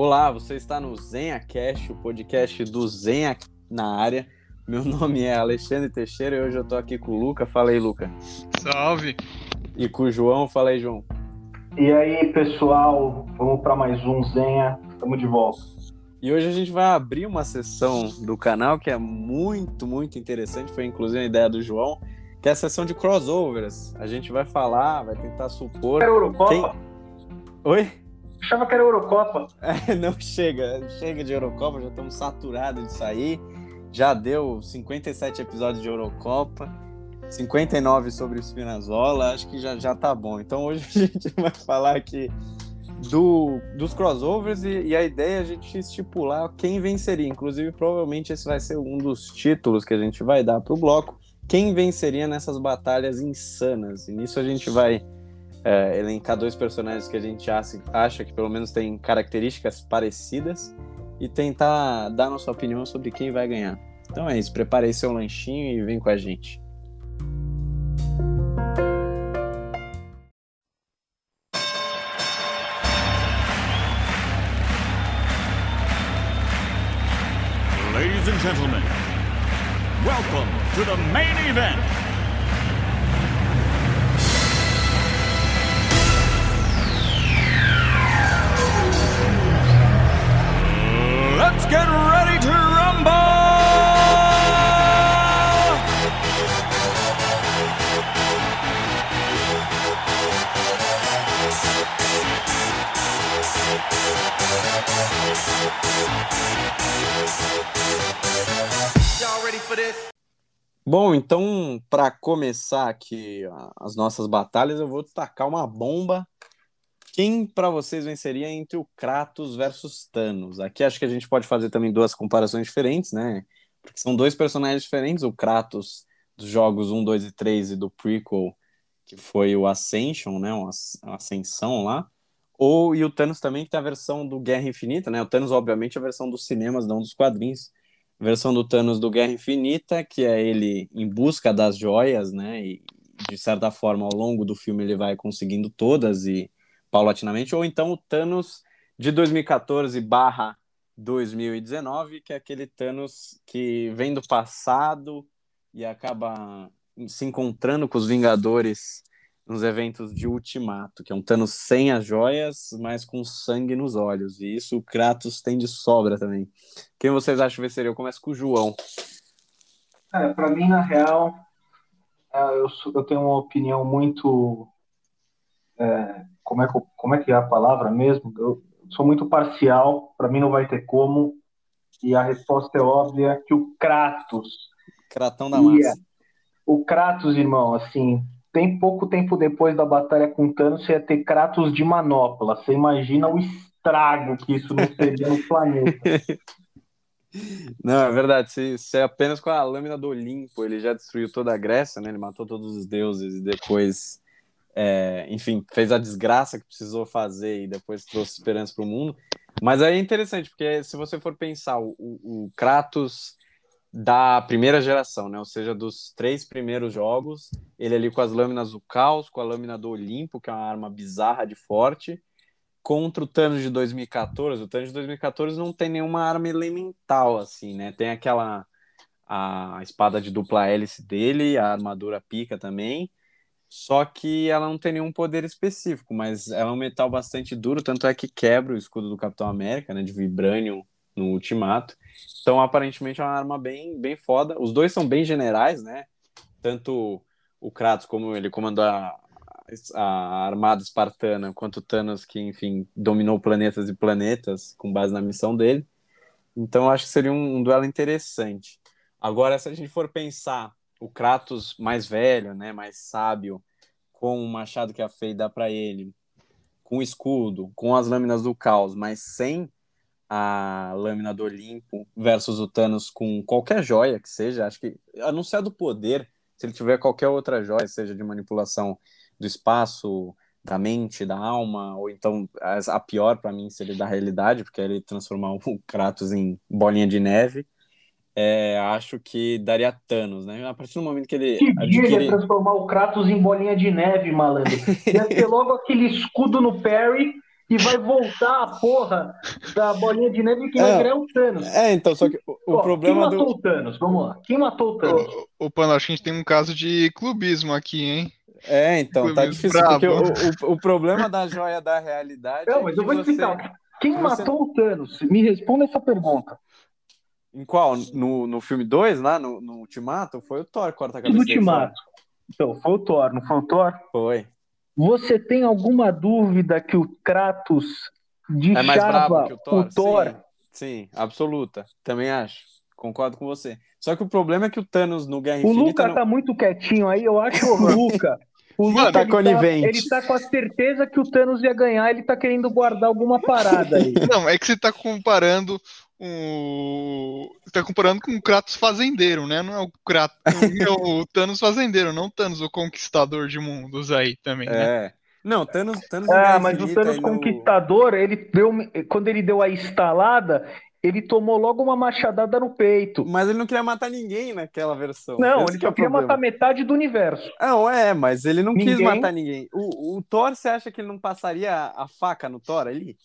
Olá, você está no Zenha Cash, o podcast do Zenha na área. Meu nome é Alexandre Teixeira e hoje eu tô aqui com o Luca. Fala aí, Luca. Salve! E com o João. Fala aí, João. E aí, pessoal, vamos para mais um Zenha. Estamos de volta. E hoje a gente vai abrir uma sessão do canal que é muito, muito interessante. Foi inclusive a ideia do João, que é a sessão de crossovers. A gente vai falar, vai tentar supor. Era Eurocopa? Quem... Oi? Achava que era Eurocopa. É, não chega, chega de Eurocopa, já estamos saturados disso aí. Já deu 57 episódios de Eurocopa, 59 sobre o Spinazzola, acho que já, já tá bom. Então hoje a gente vai falar aqui do, dos crossovers e, e, a ideia é a gente estipular quem venceria. Inclusive, provavelmente esse vai ser um dos títulos que a gente vai dar para o bloco. Quem venceria nessas batalhas insanas? E nisso a gente vai é, elencar dois personagens que a gente acha, acha que pelo menos têm características parecidas e tentar dar nossa opinião sobre quem vai ganhar. Então é isso, prepare aí seu lanchinho e vem com a gente. Ladies and gentlemen, welcome to the main event. Let's get ready to rumble! Bom, então, para começar aqui as nossas batalhas, eu vou tacar uma bomba. Quem para vocês venceria entre o Kratos versus Thanos? Aqui acho que a gente pode fazer também duas comparações diferentes, né? Porque são dois personagens diferentes, o Kratos dos jogos 1, 2 e 3 e do prequel, que foi o Ascension, né? A Ascensão lá. Ou e o Thanos também, que tem a versão do Guerra Infinita, né? O Thanos, obviamente, é a versão dos cinemas, não dos quadrinhos versão do Thanos do Guerra Infinita, que é ele em busca das joias, né? E de certa forma, ao longo do filme, ele vai conseguindo todas e paulatinamente, ou então o Thanos de 2014 barra 2019, que é aquele Thanos que vem do passado e acaba se encontrando com os Vingadores nos eventos de Ultimato, que é um Thanos sem as joias, mas com sangue nos olhos. E isso o Kratos tem de sobra também. Quem vocês acham que venceria? Eu começo com o João. Cara, pra mim, na real, é, eu, eu tenho uma opinião muito. É, como, é que, como é que é a palavra mesmo? Eu sou muito parcial, para mim não vai ter como. E a resposta é óbvia que o Kratos. Kratão da massa. O Kratos, irmão, assim, tem pouco tempo depois da batalha com Thanos, você ia ter Kratos de manopla. Você imagina o estrago que isso não seria no planeta. Não, é verdade. Se, se é apenas com a lâmina do Olimpo ele já destruiu toda a Grécia, né? Ele matou todos os deuses e depois, é, enfim, fez a desgraça que precisou fazer e depois trouxe esperança para o mundo. Mas aí é interessante, porque se você for pensar, o, o Kratos da primeira geração, né? Ou seja, dos três primeiros jogos, ele ali com as lâminas do caos, com a lâmina do Olimpo, que é uma arma bizarra de forte, contra o Thanos de 2014. O Thanos de 2014 não tem nenhuma arma elemental, assim, né? Tem aquela a espada de dupla hélice dele, a armadura pica também, só que ela não tem nenhum poder específico, mas ela é um metal bastante duro, tanto é que quebra o escudo do Capitão América, né, de vibranium no Ultimato. Então, aparentemente, é uma arma bem, bem foda. Os dois são bem generais, né? Tanto o Kratos, como ele comandou a, a armada espartana, quanto o Thanos, que, enfim, dominou planetas e planetas com base na missão dele. Então, acho que seria um, um duelo interessante. Agora, se a gente for pensar o Kratos mais velho, né, mais sábio, com o machado que a Fei dá para ele, com o escudo, com as lâminas do caos, mas sem a lâmina do Olimpo versus o Thanos com qualquer joia que seja, acho que, a não ser do poder, se ele tiver qualquer outra joia, seja de manipulação do espaço, da mente, da alma, ou então a pior para mim seria da realidade, porque ele transformar o Kratos em bolinha de neve. É, acho que daria Thanos, né? A partir do momento que ele. Que adquire... dia transformar o Kratos em bolinha de neve, malandro. Ia ter logo aquele escudo no Perry e vai voltar a porra da bolinha de neve que vai É. virar o Thanos. É, então, só que o, o Ó, problema quem matou do. o Thanos? Vamos lá. Quem matou o Thanos? Ô, ô, Pano, acho que a gente tem um caso de clubismo aqui, hein? É, então, tá Clubismo difícil, brabo. porque o, o, o problema da joia da realidade. Não, é mas que eu vou você- explicar. Quem você- matou o Thanos? Me responda essa pergunta. Em qual? No, no filme 2, lá, no, no Ultimato? Foi o Thor que corta a No cabeça dele Ultimato. Então, foi o Thor, não foi o Thor? Foi. Você tem alguma dúvida que o Kratos É mais brabo deixava que o Thor? o Thor? Sim, sim, absoluta. Também acho. Concordo com você. Só que o problema é que o Thanos no Guerra O Infinita. Luca não- tá muito quietinho aí, eu acho o Luca. O tá ele conivente. ele tá com a certeza que o Thanos ia ganhar, ele tá querendo guardar alguma parada aí. Não, é que você tá comparando o. Você tá comparando com o Kratos fazendeiro, né? Não é o Kratos, é o Thanos fazendeiro, não o Thanos, o conquistador de mundos aí também, né? É. Não, Thanos, Thanos no Ah, mas o Thanos e no- Conquistador, ele deu, quando ele deu a estalada, ele tomou logo uma machadada no peito. Mas ele não queria matar ninguém naquela versão. Não, Esse ele é só queria matar metade do universo. Não, é, mas ele não quis Ninguém- matar ninguém. O, o Thor, você acha que ele não passaria a, a faca no Thor ali?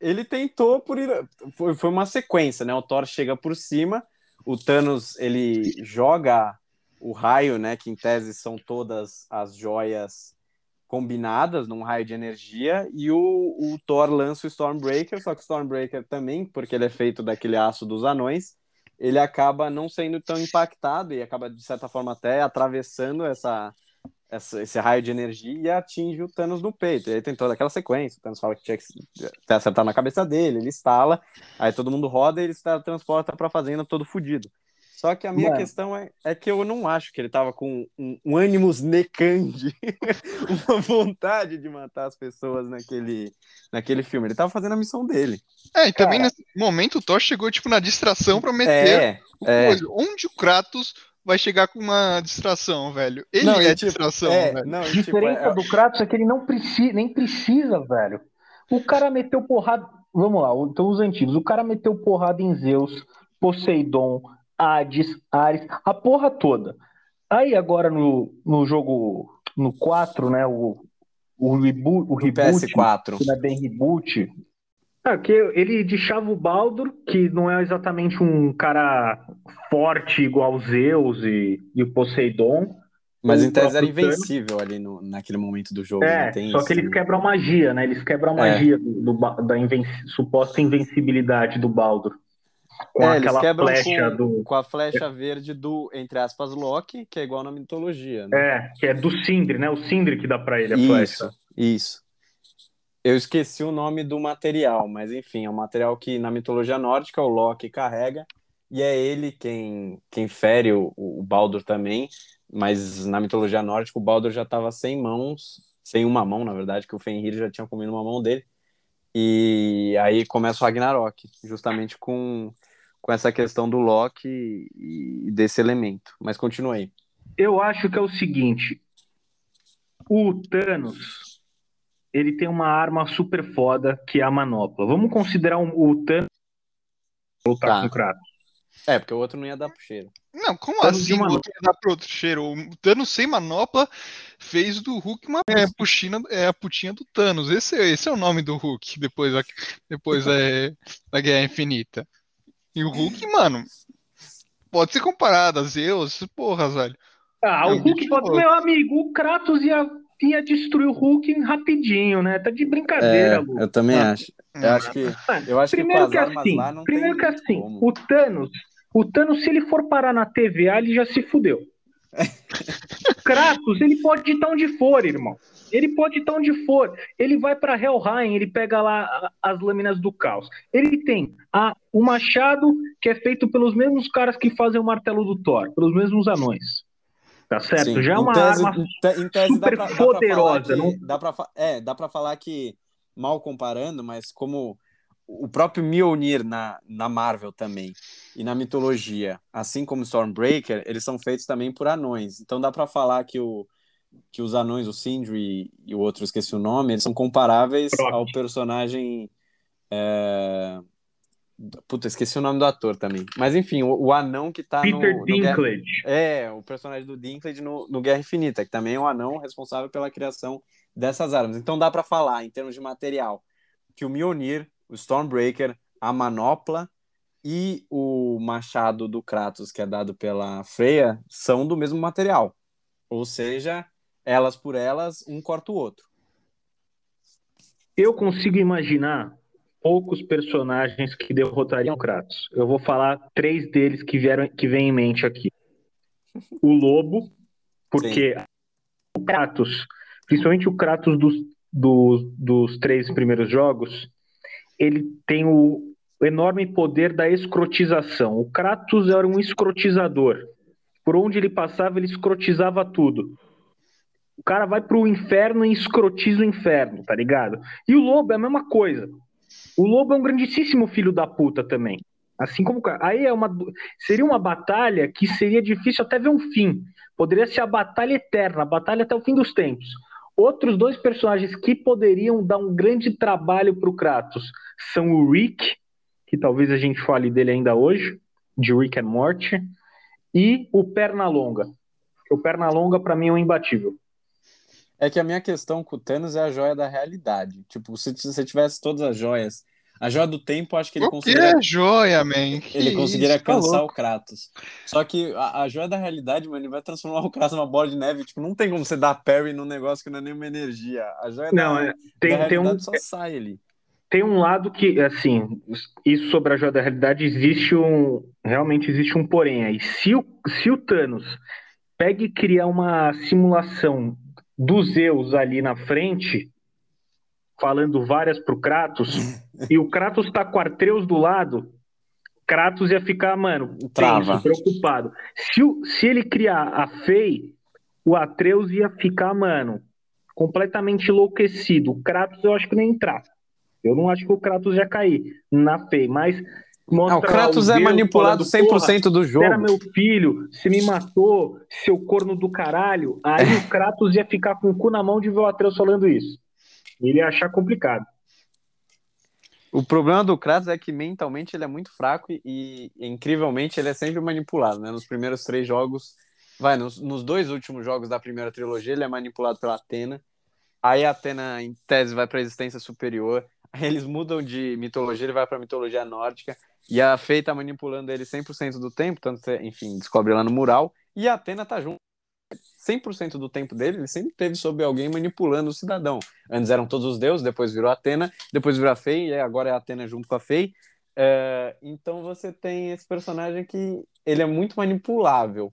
Ele tentou por ir. Foi, foi uma sequência, né? O Thor chega por cima, o Thanos ele joga o raio, né? Que em tese são todas as joias combinadas num raio de energia, e o, o Thor lança o Stormbreaker, só que o Stormbreaker também, porque ele é feito daquele aço dos anões, ele acaba não sendo tão impactado e acaba, de certa forma, até atravessando essa, essa- esse raio de energia e atinge o Thanos no peito. E aí tem toda aquela sequência. O Thanos fala que tinha que ter acertado na cabeça dele, ele estala, aí todo mundo roda e ele se transporta pra fazenda todo fudido. Só que a minha Mano. questão é, é que eu não acho que ele tava com um, um ânimos necande, uma vontade de matar as pessoas naquele, naquele filme. Ele tava fazendo a missão dele. É, e também Cara. nesse momento o Thor chegou tipo na distração pra meter É, é. coisa. Onde o Kratos vai chegar com uma distração, velho? Ele Não, e é tipo, distração, é, velho. não, A e tipo, diferença é- do Kratos é que ele não precisa, nem precisa, velho. O cara meteu porrada. Vamos lá, então os antigos. O cara meteu porrada em Zeus, Poseidon, Hades, Ares, a porra toda. Aí agora no, no jogo, no 4, né? O, o, reboot, o reboot, PS4. que não é bem reboot. Ah, que ele deixava o Baldur, que não é exatamente um cara forte igual Zeus e, e o Poseidon. Mas em tese era invencível ali no, naquele momento do jogo. É, Tem só isso, que eles né? quebram a magia, né? Eles quebram a É. magia do, do da inven- suposta invencibilidade do Baldur. Com É, aquela flecha com, do. com a flecha verde do, entre aspas, Loki, que é igual na mitologia. Né? É, que é do Sindri, né? O Sindri que dá pra ele a isso, flecha. isso. Eu esqueci o nome do material, mas enfim, é um material que na mitologia nórdica o Loki carrega, e é ele quem, quem fere o, o Baldur também, mas na mitologia nórdica o Baldur já estava sem mãos, sem uma mão, na verdade, que o Fenrir já tinha comido uma mão dele. E aí começa o Ragnarok, justamente com, com essa questão do Loki e desse elemento. Mas continue aí. Eu acho que é o seguinte: o Thanos ele tem uma arma super foda que é a manopla. Vamos considerar um- o Thanos lutar Tá. com o Kratos. É, porque o outro não ia dar pro cheiro. Não, como Thanos assim? O outro ia dar pro outro cheiro? O Thanos sem manopla fez do Hulk uma é, puxina, é a putinha do Thanos. Esse, esse é o nome do Hulk depois, depois é, da Guerra Infinita. E o Hulk, mano, pode ser comparado a Zeus, porra, velho. Ah, É o Hulk pode. Meu amigo, o Kratos ia, ia destruir o Hulk rapidinho, né? Tá de brincadeira, É, Lu. eu também Ah. acho. Eu acho que, Mano, eu acho que primeiro que armas assim, lá não primeiro tem que assim, como. o Thanos, o Thanos, se ele for parar na TVA, ele já se fudeu. O Kratos, ele pode estar onde for, irmão. Ele pode estar onde for. Ele vai pra Helheim, ele pega lá as lâminas do caos. Ele tem a, o machado, que é feito pelos mesmos caras que fazem o martelo do Thor, pelos mesmos anões. Tá certo? Sim, Já é uma tese- arma em te- em tese super dá pra, dá pra poderosa, falar não- que, dá pra, é, dá pra falar que, mal comparando, mas como o próprio Mjolnir na, na Marvel também, e na mitologia, assim como Stormbreaker, eles são feitos também por anões. Então dá pra falar que, o, que os anões, o Sindri e o outro, esqueci o nome, eles são comparáveis Brock. ao personagem é, Puta, esqueci o nome do ator também. Mas enfim, o, o anão que tá Peter no, no Guerra... É, o personagem do Dinklage no, no Guerra Infinita, que também é o anão responsável pela criação dessas armas. Então dá pra falar, em termos de material, que o Mjolnir, o Stormbreaker, a Manopla e o machado do Kratos, que é dado pela Freya, são do mesmo material. Ou seja, elas por elas, um corta o outro. Eu consigo imaginar poucos personagens que derrotariam Kratos. Eu vou falar três deles que vieram que vem em mente aqui. O Lobo, porque Sim. o Kratos, principalmente o Kratos dos, dos, dos três primeiros jogos, ele tem o enorme poder da escrotização. O Kratos era um escrotizador. Por onde ele passava, ele escrotizava tudo. O cara vai pro inferno e escrotiza o inferno, tá ligado? E o lobo é a mesma coisa. O lobo é um grandíssimo filho da puta também. Assim como. Aí é uma. Seria uma batalha que seria difícil até ver um fim. Poderia ser a batalha eterna, a batalha até o fim dos tempos. Outros dois personagens que poderiam dar um grande trabalho pro Kratos são o Rick, que talvez a gente fale dele ainda hoje, de Rick and Morty, e o Pernalonga. O Pernalonga, para mim, é um imbatível. É que a minha questão com o Thanos é a joia da realidade. Tipo, se você tivesse todas as joias. A joia do tempo, acho que ele o conseguiria. Que é joia, man? Que ele conseguiria isso, tá cansar o Kratos. Só que a, a joia da realidade, mano, ele vai transformar o Kratos numa bola de neve. Tipo, não tem como você dar parry num negócio que não é nenhuma energia. A joia Não, da, é, tem, da tem um, realidade só sai ali. tem um lado que, assim, isso sobre a joia da realidade existe um. Realmente existe um porém aí. Se o, se o Thanos pega e cria uma simulação dos Zeus ali na frente, falando várias pro Kratos, e o Kratos tá com Artreus do lado, Kratos ia ficar, mano, tenso, preocupado. Se, o- se ele criar a Fei, o Atreus ia ficar, mano, completamente enlouquecido. O Kratos eu acho que nem entrar. Eu não acho que o Kratos ia cair na Fei, mas Ah, mostra o Kratos é Zeus manipulado falando, "Porra, 100% do você era jogo. meu filho, você me matou, seu corno do caralho. Aí o Kratos ia ficar com o cu na mão de ver o Atreus falando isso. Ele ia achar complicado. O problema do Kratos é que mentalmente ele é muito fraco e, e, incrivelmente ele é sempre manipulado, né? Nos primeiros três jogos, vai, nos, nos dois últimos jogos da primeira trilogia, ele é manipulado pela Atena. Aí a Atena, em tese, vai para a existência superior. Aí eles mudam de mitologia, ele vai para mitologia nórdica. E a Fei tá manipulando ele 100% do tempo, tanto que, enfim, descobre lá no mural. E a Atena tá junto. 100% do tempo dele, ele sempre teve sob alguém manipulando o cidadão. Antes eram todos os deuses, depois virou Atena, depois virou a Fei, e agora é a Atena junto com a Fei. É, então você tem esse personagem que ele é muito manipulável.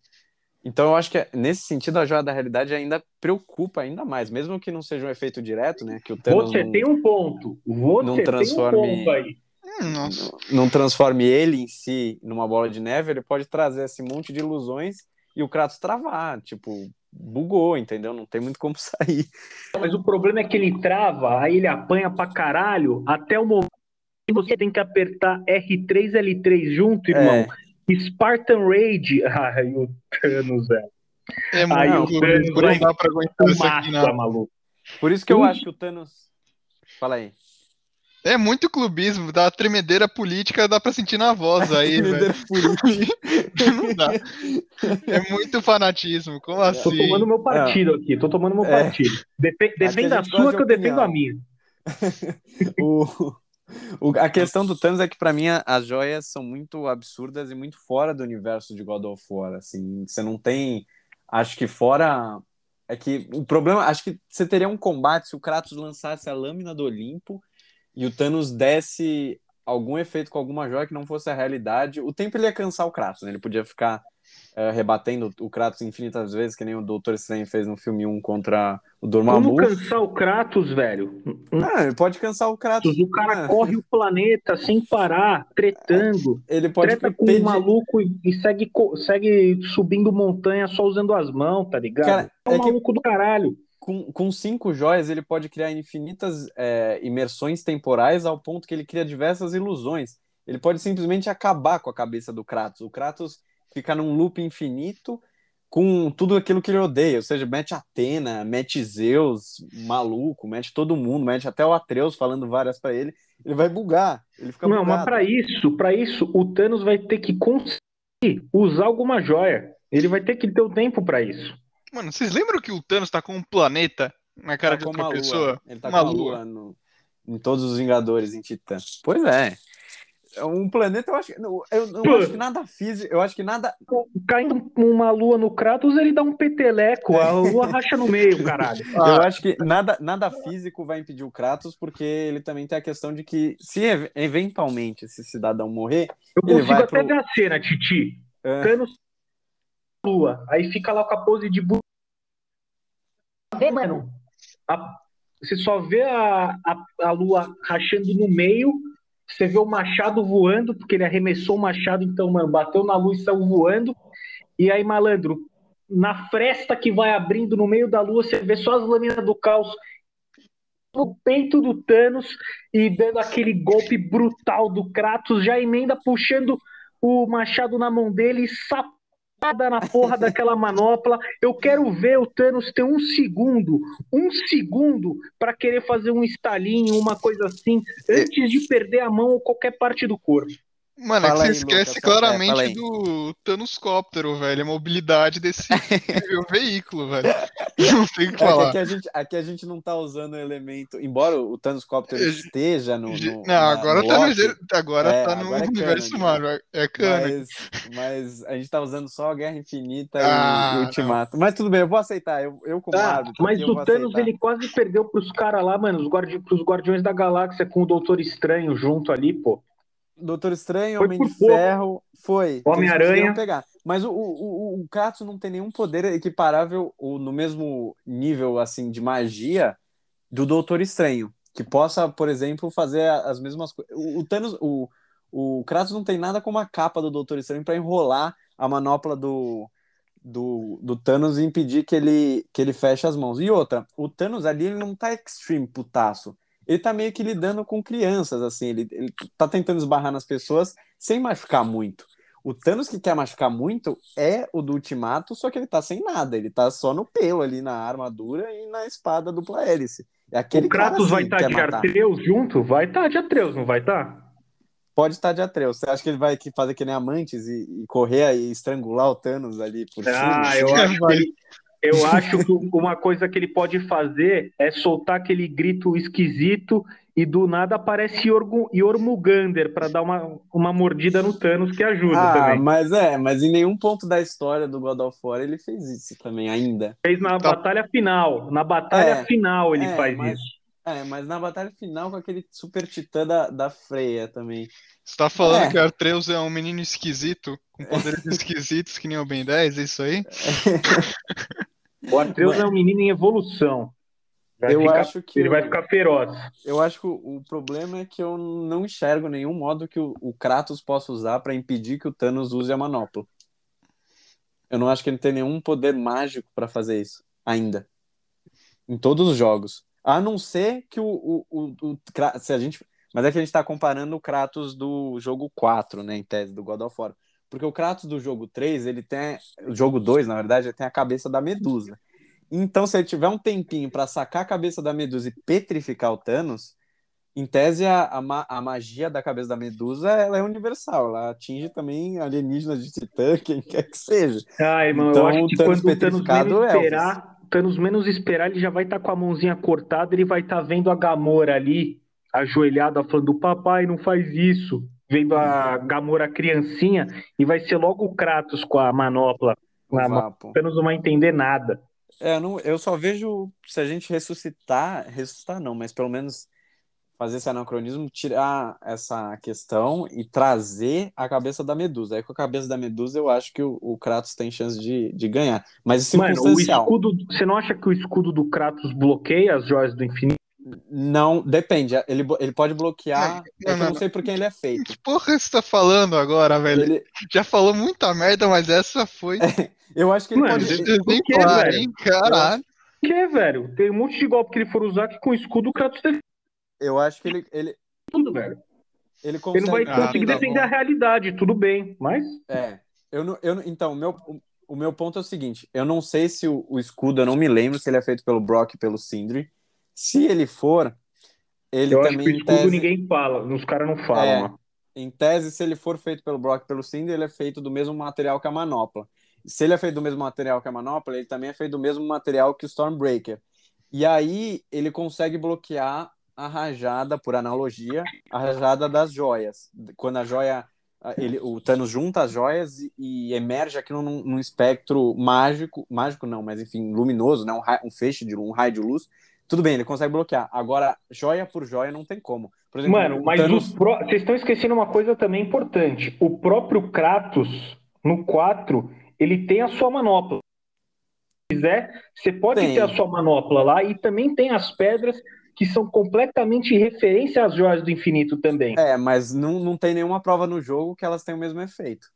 Então eu acho que nesse sentido a joia da realidade ainda preocupa ainda mais, mesmo que não seja um efeito direto, né? Que o Thanos Você não, tem um ponto. Você não tem um transforme- ponto aí. Nossa. não transforme ele em si numa bola de neve, ele pode trazer esse monte de ilusões e o Kratos travar, tipo, bugou, entendeu? Não tem muito como sair. Mas o problema é que ele trava, aí ele apanha pra caralho, até o momento que você tem que apertar R3, L3 junto, irmão. É. Spartan Raid. Ai, o Thanos, velho. É Aí muito o Thanos não dá pra aguentar isso aqui, Massa, não. maluco. Por isso que eu acho que o Thanos. Fala aí. É muito clubismo, dá tremedeira política, dá pra sentir na voz aí, velho. Não dá. É muito fanatismo, como Tô assim? tomando meu partido aqui, tô tomando meu É. partido. Defe- defenda a a sua que eu de defendo a minha. o, o- a questão do Thanos é que, pra mim, a- as joias são muito absurdas e muito fora do universo de God of War. Assim, você não tem. Acho que fora. É que o problema. Acho que você teria um combate se o Kratos lançasse a lâmina do Olimpo e o Thanos desse algum efeito com alguma joia que não fosse a realidade. O tempo ele ia cansar o Kratos, né? Ele podia ficar eh, rebatendo o Kratos infinitas vezes, que nem o Doutor Estranho fez no filme 1 contra o Como Dormammu. cansar o Kratos, velho? Ah, ele pode cansar o Kratos. O cara Ah, corre o planeta sem parar, tretando. Ele pode Treta com pedir- um maluco e, segue, segue subindo montanha só usando as mãos, tá ligado? Cara, é um é que- maluco do caralho. Com, com cinco joias, ele pode criar infinitas é, imersões temporais ao ponto que ele cria diversas ilusões. Ele pode simplesmente acabar com a cabeça do Kratos. O Kratos fica num loop infinito, com tudo aquilo que ele odeia. Ou seja, mete Atena, mete Zeus, maluco, mete todo mundo, mete até o Atreus falando várias para ele. Ele vai bugar. Ele fica Não, bugado. mas para isso, para isso, o Thanos vai ter que conseguir usar alguma joia. Ele vai ter que ter o tempo para isso. Mano, vocês lembram que o Thanos tá com um planeta na cara Tá de outra uma lua. pessoa? Ele tá Uma com lua. lua no- em todos os Vingadores em Titã. Pois é. Um planeta, eu acho que. Eu, eu não acho que nada físico. Eu acho que nada. Caindo uma lua no Kratos, ele dá um peteleco, a lua racha no meio, caralho. Ah. Eu acho que nada, nada físico vai impedir o Kratos, porque ele também tem a questão de que, se ev- eventualmente esse cidadão morrer, Eu Ele consigo vai até pro- ver a cena, Titi. é, Thanos lua, aí fica lá com a pose de bu... Vê, mano. a- Você só vê a, a, a lua rachando no meio, você vê o machado voando, porque ele arremessou o machado, então, mano, bateu na lua e saiu voando. E aí, malandro, na fresta que vai abrindo no meio da lua, você vê só as lâminas do caos no peito do Thanos e dando aquele golpe brutal do Kratos, já emenda puxando o machado na mão dele e sapada na porra daquela manopla. Eu quero ver o Thanos ter um segundo, um segundo para querer fazer um estalinho, uma coisa assim, antes de perder a mão ou qualquer parte do corpo. Mano, é que você aí, esquece Lucas, é, claramente aí. do Thanoscóptero, velho. A mobilidade desse veículo, velho. Não tem o que É que falar. aqui a, gente, aqui a gente não tá usando o elemento. Embora o Thanos Copter Eu- esteja no. No Não, na- agora no tá no, agora É, tá no agora é universo canon, Marvel. É cana. Mas, mas a gente tá usando só a Guerra Infinita e- Ah, e o Ultimato. Mas tudo bem, eu vou aceitar. Eu, eu como Ah, árbitro, mas o Thanos aceitar. ele quase perdeu pros caras lá, mano, os guardi pros Guardiões da Galáxia com o Doutor Estranho junto ali, pô. Doutor Estranho, Foi Homem de pouco. Ferro, foi. eles Homem-Aranha. pegar. Mas o, o, o, Kratos não tem nenhum poder equiparável ou no mesmo nível assim de magia do Doutor Estranho, que possa, por exemplo, fazer as mesmas coisas. O, o Thanos, o, o Kratos não tem nada como a capa do Doutor Estranho para enrolar a manopla do, do, do Thanos e impedir que ele, que ele feche as mãos. E outra, o Thanos ali ele não tá extreme putaço. Ele tá meio que lidando com crianças, assim, ele, ele tá tentando esbarrar nas pessoas sem machucar muito. O Thanos que quer machucar muito é o do Ultimato, só que ele tá sem nada, ele tá só no pelo ali, na armadura e na espada dupla hélice. É aquele o Kratos cara, vai assim, estar que quer de matar. Atreus junto? Vai estar de Atreus, não vai tá? estar? Pode estar de Atreus. Você acha que ele vai que fazer que nem amantes e, e correr e estrangular o Thanos ali por Ah, cima? eu acho que ele- eu acho que uma coisa que ele pode fazer é soltar aquele grito esquisito e do nada aparece Yormugander pra dar uma, uma mordida no Thanos que ajuda Ah, também. mas é, mas em nenhum ponto da história do God of War ele fez isso também ainda. Fez na Tá. batalha final. Na batalha É, final ele é, faz mas- isso. É, mas na batalha final com aquele super titã da, da Freya também. Você tá falando É. que o Artreus é um menino esquisito, com poderes esquisitos que nem o Ben 10, é isso aí? O Atreus é um menino em evolução. Vai Eu ficar- acho que ele vai ficar feroz. Eu acho que o, o problema é que eu não enxergo nenhum modo que o, o Kratos possa usar para impedir que o Thanos use a manopla. Eu não acho que ele tem nenhum poder mágico para fazer isso ainda. Em todos os jogos. A não ser que o, o, o, o se a gente, mas é que a gente tá comparando o Kratos do jogo 4, né, em tese do God of War. Porque o Kratos do jogo 3, ele tem o jogo 2, na verdade, ele tem a cabeça da Medusa. Então, se ele tiver um tempinho para sacar a cabeça da Medusa e petrificar o Thanos, em tese, a, a, ma- a magia da cabeça da Medusa ela é universal. Ela atinge também alienígenas de Titã, quem quer que seja. Ai, mano, Então, eu acho o que Thanos quando o Thanos menos é esperar, o Thanos menos esperar, ele já vai estar com a mãozinha cortada, ele vai estar vendo a Gamora ali, ajoelhada, falando, papai, não faz isso. Vendo a Gamora criancinha, e vai ser logo o Kratos com a manopla. Thanos não vai entender nada. É, eu, não- eu só vejo se a gente ressuscitar, ressuscitar não, mas pelo menos fazer esse anacronismo, tirar essa questão e trazer a cabeça da Medusa. Aí com a cabeça da Medusa eu acho que o, o Kratos tem chance de, de ganhar. Mas é Mano, o escudo. Você não acha que o escudo do Kratos bloqueia as joias do infinito? Não, depende. Ele, ele pode bloquear. Não, é que não, eu não não. sei por quem ele é feito. Que porra você tá falando agora, velho? Ele, Já falou muita merda, mas essa foi eu acho que ele Mano, pode. ele- exemplar, velho? hein? Caralho. O que, velho? Tem um monte de golpe que ele for usar que com o escudo o Kratos tem Eu acho que ele, ele, tudo, velho. ele Ele não vai consegue. Ah, conseguir tá defender bom. a realidade, tudo bem. Mas É. Eu não, eu não- então, meu, o meu ponto é o seguinte: eu não sei se o, o escudo, eu não me lembro se ele é feito pelo Brock e pelo Sindri. Se ele for, ele eu também. acho que o escudo tese, ninguém fala, os caras não falam. É. né? em tese, se ele for feito pelo Brock pelo Sindri, ele é feito do mesmo material que a manopla. Se ele é feito do mesmo material que a manopla, ele também é feito do mesmo material que o Stormbreaker. E aí ele consegue bloquear a rajada, por analogia, a rajada das joias. Quando a joia. Ele, o Thanos junta as joias e, e emerge aquilo num, num espectro mágico, mágico não, mas enfim, luminoso, né? um, um feixe de um raio de luz. Tudo bem, ele consegue bloquear. Agora, joia por joia não tem como. Por exemplo, Mano, mas Thanos- os pró- vocês estão esquecendo uma coisa também importante. O próprio Kratos, no 4, ele tem a sua manopla. Se quiser, você pode Tem. ter a sua manopla lá e também tem as pedras que são completamente referência às joias do infinito também. É, mas não, não tem nenhuma prova no jogo que elas tenham o mesmo efeito.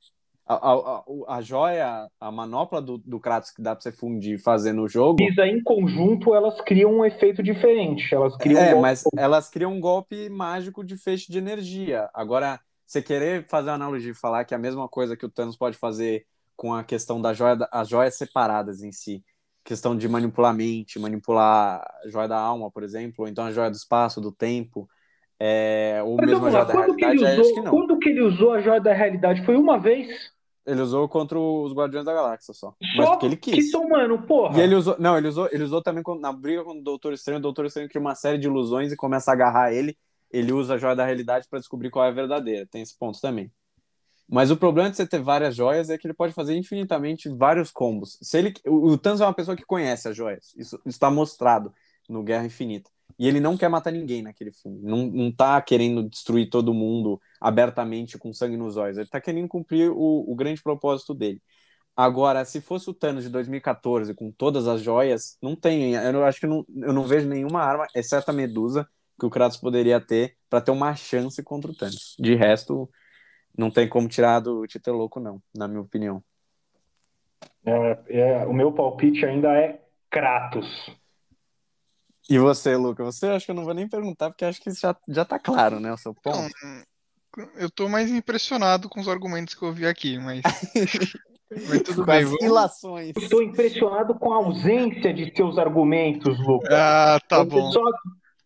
A, a, a, joia, a manopla do, do Kratos que dá pra você fundir e fazer no jogo. Mas em conjunto, elas criam um efeito diferente. Elas criam É, um mas elas criam um golpe mágico de feixe de energia. Agora, você querer fazer uma analogia e falar que é a mesma coisa que o Thanos pode fazer com a questão da joia, as joias separadas em si. Questão de manipular a mente, manipular a joia da alma, por exemplo, ou então a joia do espaço, do tempo, é, ou Mas mesmo a vamos joia lá, da quando realidade, que usou, quando que ele usou a joia da realidade? Foi uma vez? Ele usou contra os Guardiões da Galáxia só. Mas porque ele que quis. são, mano, porra. E ele usou. Não, ele usou, ele usou também na briga com o Doutor Estranho. O Doutor Estranho cria uma série de ilusões e começa a agarrar ele. Ele usa a joia da realidade para descobrir qual é a verdadeira. Tem esse ponto também. Mas o problema de você ter várias joias é que ele pode fazer infinitamente vários combos. Se ele, o, o Thanos é uma pessoa que conhece as joias. Isso está mostrado no Guerra Infinita. E ele não quer matar ninguém naquele filme. Não, não tá querendo destruir todo mundo abertamente com sangue nos olhos. Ele tá querendo cumprir o, o grande propósito dele. Agora, se fosse o Thanos de 2014 com todas as joias, não tem. Eu acho que não, eu não vejo nenhuma arma, exceto a Medusa, que o Kratos poderia ter para ter uma chance contra o Thanos. De resto, não tem como tirar do Titelouco, não, na minha opinião. É, é, o meu palpite ainda é Kratos. E você, Luca? Você acho que eu não vou nem perguntar, porque acho que isso já, já tá claro, né? O seu ponto. Não, eu tô mais impressionado com os argumentos que eu vi aqui, mas. mas tudo Com bem, as vamos. ilações. Estou impressionado com a ausência de seus argumentos, Lucas. Ah, tá Você bom. só-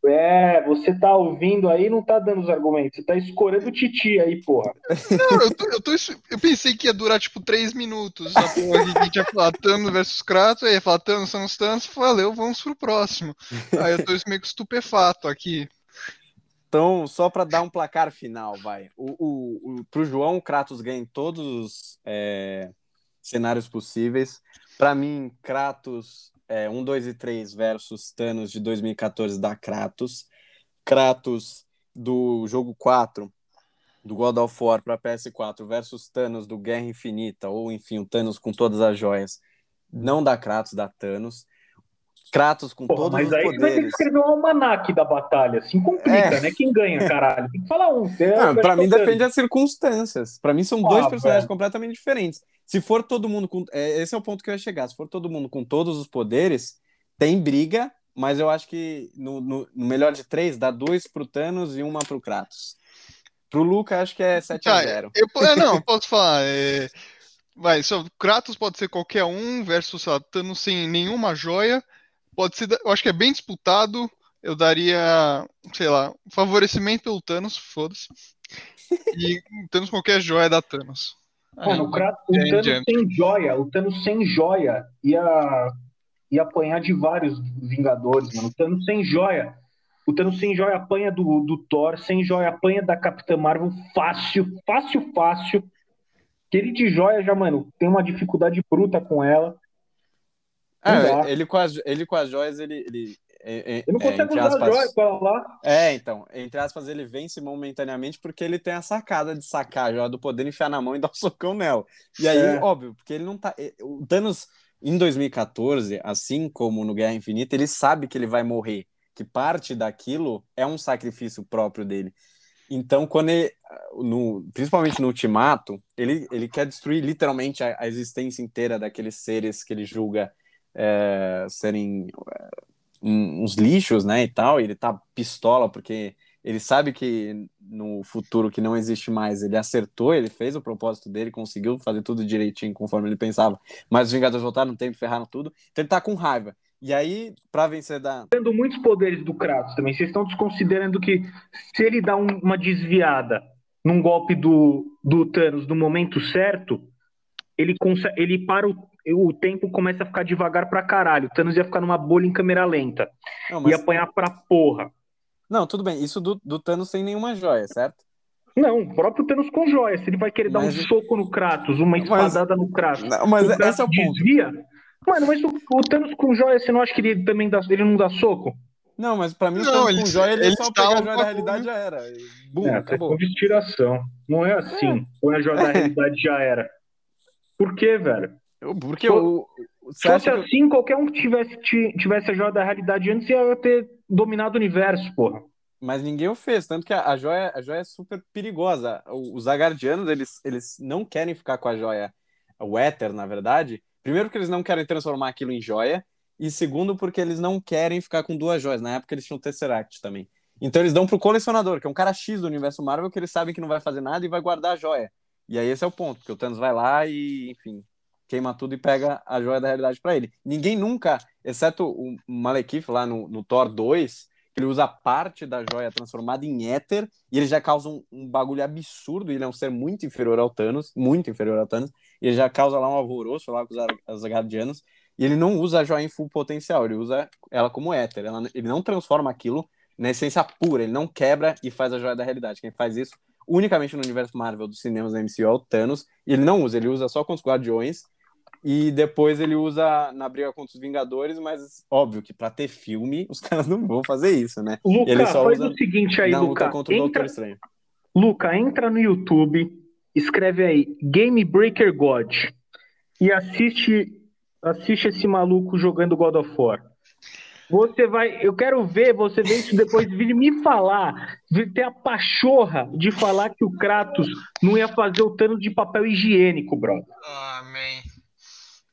É, você tá ouvindo aí e não tá dando os argumentos. Você tá escorando o titi aí, porra. Não, eu, tô- eu, tô- eu pensei que ia durar tipo 3 minutos. A porra que ia falar Thanos versus Kratos, aí ia falar Thanos, Thanos, Thanos, valeu, vamos pro próximo. Aí eu tô meio que estupefato aqui. Então, só para dar um placar final, vai. O, o, o, pro João, o Kratos ganha em todos os é, cenários possíveis. Para mim, Kratos é, 1, 2 e 3 versus Thanos de 2014 da Kratos. Kratos do jogo 4 do God of War para PS4 versus Thanos do Guerra Infinita, ou enfim, o Thanos com todas as joias. Não dá Kratos, dá Thanos. Kratos com Porra, todos mas os aí você vai ter que escrever um almanaque da batalha. Assim complica, É. né? Quem ganha, caralho? Tem que falar um. Não, pra mim depende das circunstâncias. Pra mim são dois Ah, personagens velho. completamente diferentes. Se for todo mundo com. é, esse é o ponto que eu ia chegar. Se for todo mundo com todos os poderes, tem briga, mas eu acho que no, no- no melhor de três, dá dois pro Thanos e uma pro Kratos. Pro Luca, acho que é 7 Tá, a 0 Eu, é, não, posso falar. é, vai, só, Kratos pode ser qualquer um versus Thanos sem nenhuma joia. Pode ser, eu acho que é bem disputado. Eu daria, sei lá, favorecimento pelo Thanos, foda-se. E Thanos qualquer joia da Thanos. Mano, o, Kratos, o Thanos sem joia, o Thanos sem joia ia, ia apanhar de vários Vingadores, mano. O Thanos sem joia. O Thanos sem joia apanha do, do Thor, sem joia apanha da Capitã Marvel fácil, fácil, fácil. Que ele de joia já, mano, tem uma dificuldade bruta com ela. Dá. ele, com as, ele com as joias, ele. ele é, Ele não consegue entre usar aspas, lá. É, então, entre aspas, ele vence momentaneamente porque ele tem a sacada de sacar a joia do poder, enfiar na mão e dar um socão nela. E aí, É. óbvio, porque ele não tá. O Thanos, em 2014, assim como no Guerra Infinita, ele sabe que ele vai morrer, que parte daquilo é um sacrifício próprio dele. Então, quando ele, no, principalmente no Ultimato, ele, ele quer destruir literalmente a, a existência inteira daqueles seres que ele julga é, serem é, uns lixos, né, e tal, e ele tá pistola porque ele sabe que no futuro que não existe mais, ele acertou, ele fez o propósito dele, conseguiu fazer tudo direitinho conforme ele pensava, mas os Vingadores voltaram no tempo ferraram tudo, então ele tá com raiva. E aí, pra vencer da. Tendo muitos poderes do Kratos também, vocês estão desconsiderando que se ele dá um- uma desviada num golpe do, do Thanos no momento certo, ele, ele para o, o tempo começa a ficar devagar pra caralho. O Thanos ia ficar numa bolha em câmera lenta. Não, mas- Ia apanhar pra porra. não, tudo bem, isso do, do Thanos sem nenhuma joia, certo? Não, o próprio Thanos com joia. Se ele vai querer dar Mas- um soco no Kratos, uma Mas- espadada no Kratos, Não, mas o Kratos esse é o ponto. desvia. Mano, mas o, o Thanos com joia, você não acha que ele também dá, ele não dá soco? Não, mas pra mim, o Não, Thanos com eles- joia, ele é eles só pegar a joia com da realidade já era. Bum, é, acabou. tiração. Não é assim. Põe a joia da realidade já era. Por quê, velho? Porque Se fosse que... assim, qualquer um que tivesse, ti- tivesse a joia da realidade antes ia ter dominado o universo, porra. Mas ninguém o fez, tanto que a, a joia, a joia é super perigosa. Os Agardianos, eles, eles não querem ficar com a joia, o éter, na verdade. Primeiro, porque eles não querem transformar aquilo em joia. E segundo, porque eles não querem ficar com duas joias. Na época, eles tinham Tesseract também. Então, eles dão pro colecionador, que é um cara X do universo Marvel, que eles sabem que não vai fazer nada e vai guardar a joia. E aí, esse é o ponto, porque o Thanos vai lá e, enfim, queima tudo e pega a joia da realidade pra ele. Ninguém nunca, exceto o Malekith lá no, no Thor 2, que ele usa parte da joia transformada em éter e ele já causa um, um bagulho absurdo. Ele é um ser muito inferior ao Thanos, muito inferior ao Thanos, e ele já causa lá um alvoroço lá com os Asgardianos. E ele não usa a joia em full potencial, ele usa ela como éter. Ela- ele não transforma aquilo na essência pura, ele não quebra e faz a joia da realidade. Quem faz isso unicamente no universo Marvel dos cinemas da MCU é o Thanos, e ele não usa, ele usa só com os Guardiões. E depois ele usa na briga contra os Vingadores, mas óbvio que pra ter filme, os caras não vão fazer isso, né? Luca, Ele só faz usa o seguinte aí, na Luca. luta contra o Doutor Entra, Estranho. Luca, entra no YouTube, escreve aí Game Breaker God e assiste, assiste esse maluco jogando God of War. Você vai, eu quero ver você ver isso depois vir me falar, vir ter a pachorra de falar que o Kratos não ia fazer o Thanos de papel higiênico, brother. Ah, man.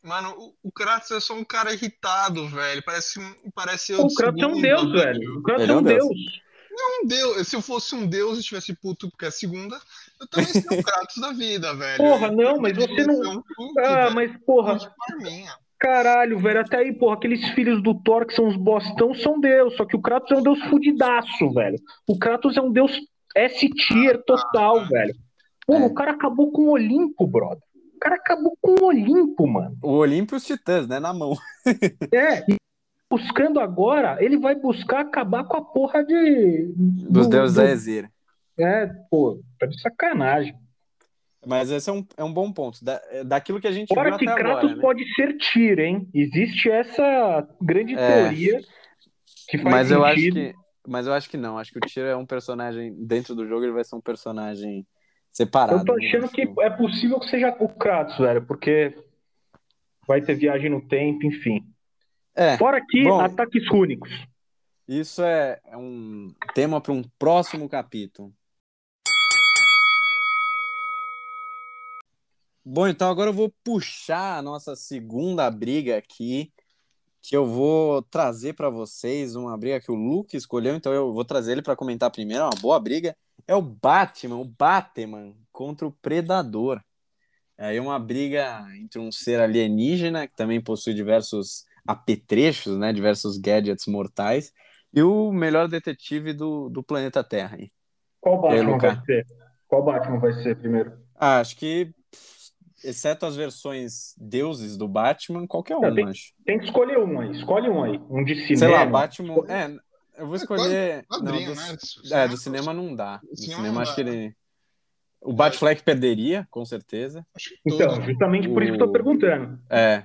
Mano, o, o Kratos é só um cara irritado, velho. Parece, parece eu O Kratos é um deus, velho. O Kratos Ele é um deus. um deus. Se eu fosse um deus e estivesse puto porque é segunda, eu também seria um Kratos da vida, velho. Porra, não, mas você não- um Hulk, Ah, velho. mas porra. Caralho, velho, até aí, porra, aqueles filhos do Thor que são os bostão são Deus, só que o Kratos é um Deus fudidaço, velho. O Kratos é um Deus S-tier total, velho. Pô, É. o cara acabou com o Olimpo, brother. O cara acabou com o Olimpo, mano. O Olímpio e os Titãs, né? Na mão. É, e buscando agora, ele vai buscar acabar com a porra de. Dos do- deuses do- da Exir. É, pô, tá de sacanagem. Mas esse é um, é um bom ponto. Da, é daquilo que a gente Fora viu que até Kratos agora, né? pode ser tier, hein? Existe essa grande É. teoria que faz Mas eu acho sentido. que. Mas eu acho que não. Acho que o Tiro é um personagem. Dentro do jogo, ele vai ser um personagem separado. Eu tô não achando que é possível que seja o Kratos, velho, porque vai ter viagem no tempo, enfim. É, Fora que bom. ataques únicos. isso é, é um tema para um próximo capítulo. Bom, então agora eu vou puxar a nossa segunda briga aqui, que eu vou trazer para vocês uma briga que o Luke escolheu, então eu vou trazer ele para comentar primeiro, é uma boa briga. É o Batman, o Batman contra o Predador. É aí uma briga entre um ser alienígena, que também possui diversos apetrechos, né, diversos gadgets mortais, e o melhor detetive do, do planeta Terra. aí. Qual Batman vai ser? Qual Batman vai ser primeiro? Ah, acho que, exceto as versões deuses do Batman, qualquer um, tem- acho. Tem que escolher um aí. Escolhe um aí. Um de cinema. Sei lá, Batman. É, eu vou escolher. Quadrinho, não, né? do, é, do cinema não dá. Do cinema cinema acho dá. que ele. O Batfleck perderia, com certeza. Acho que Então, todos. justamente por isso que eu tô O- perguntando. É.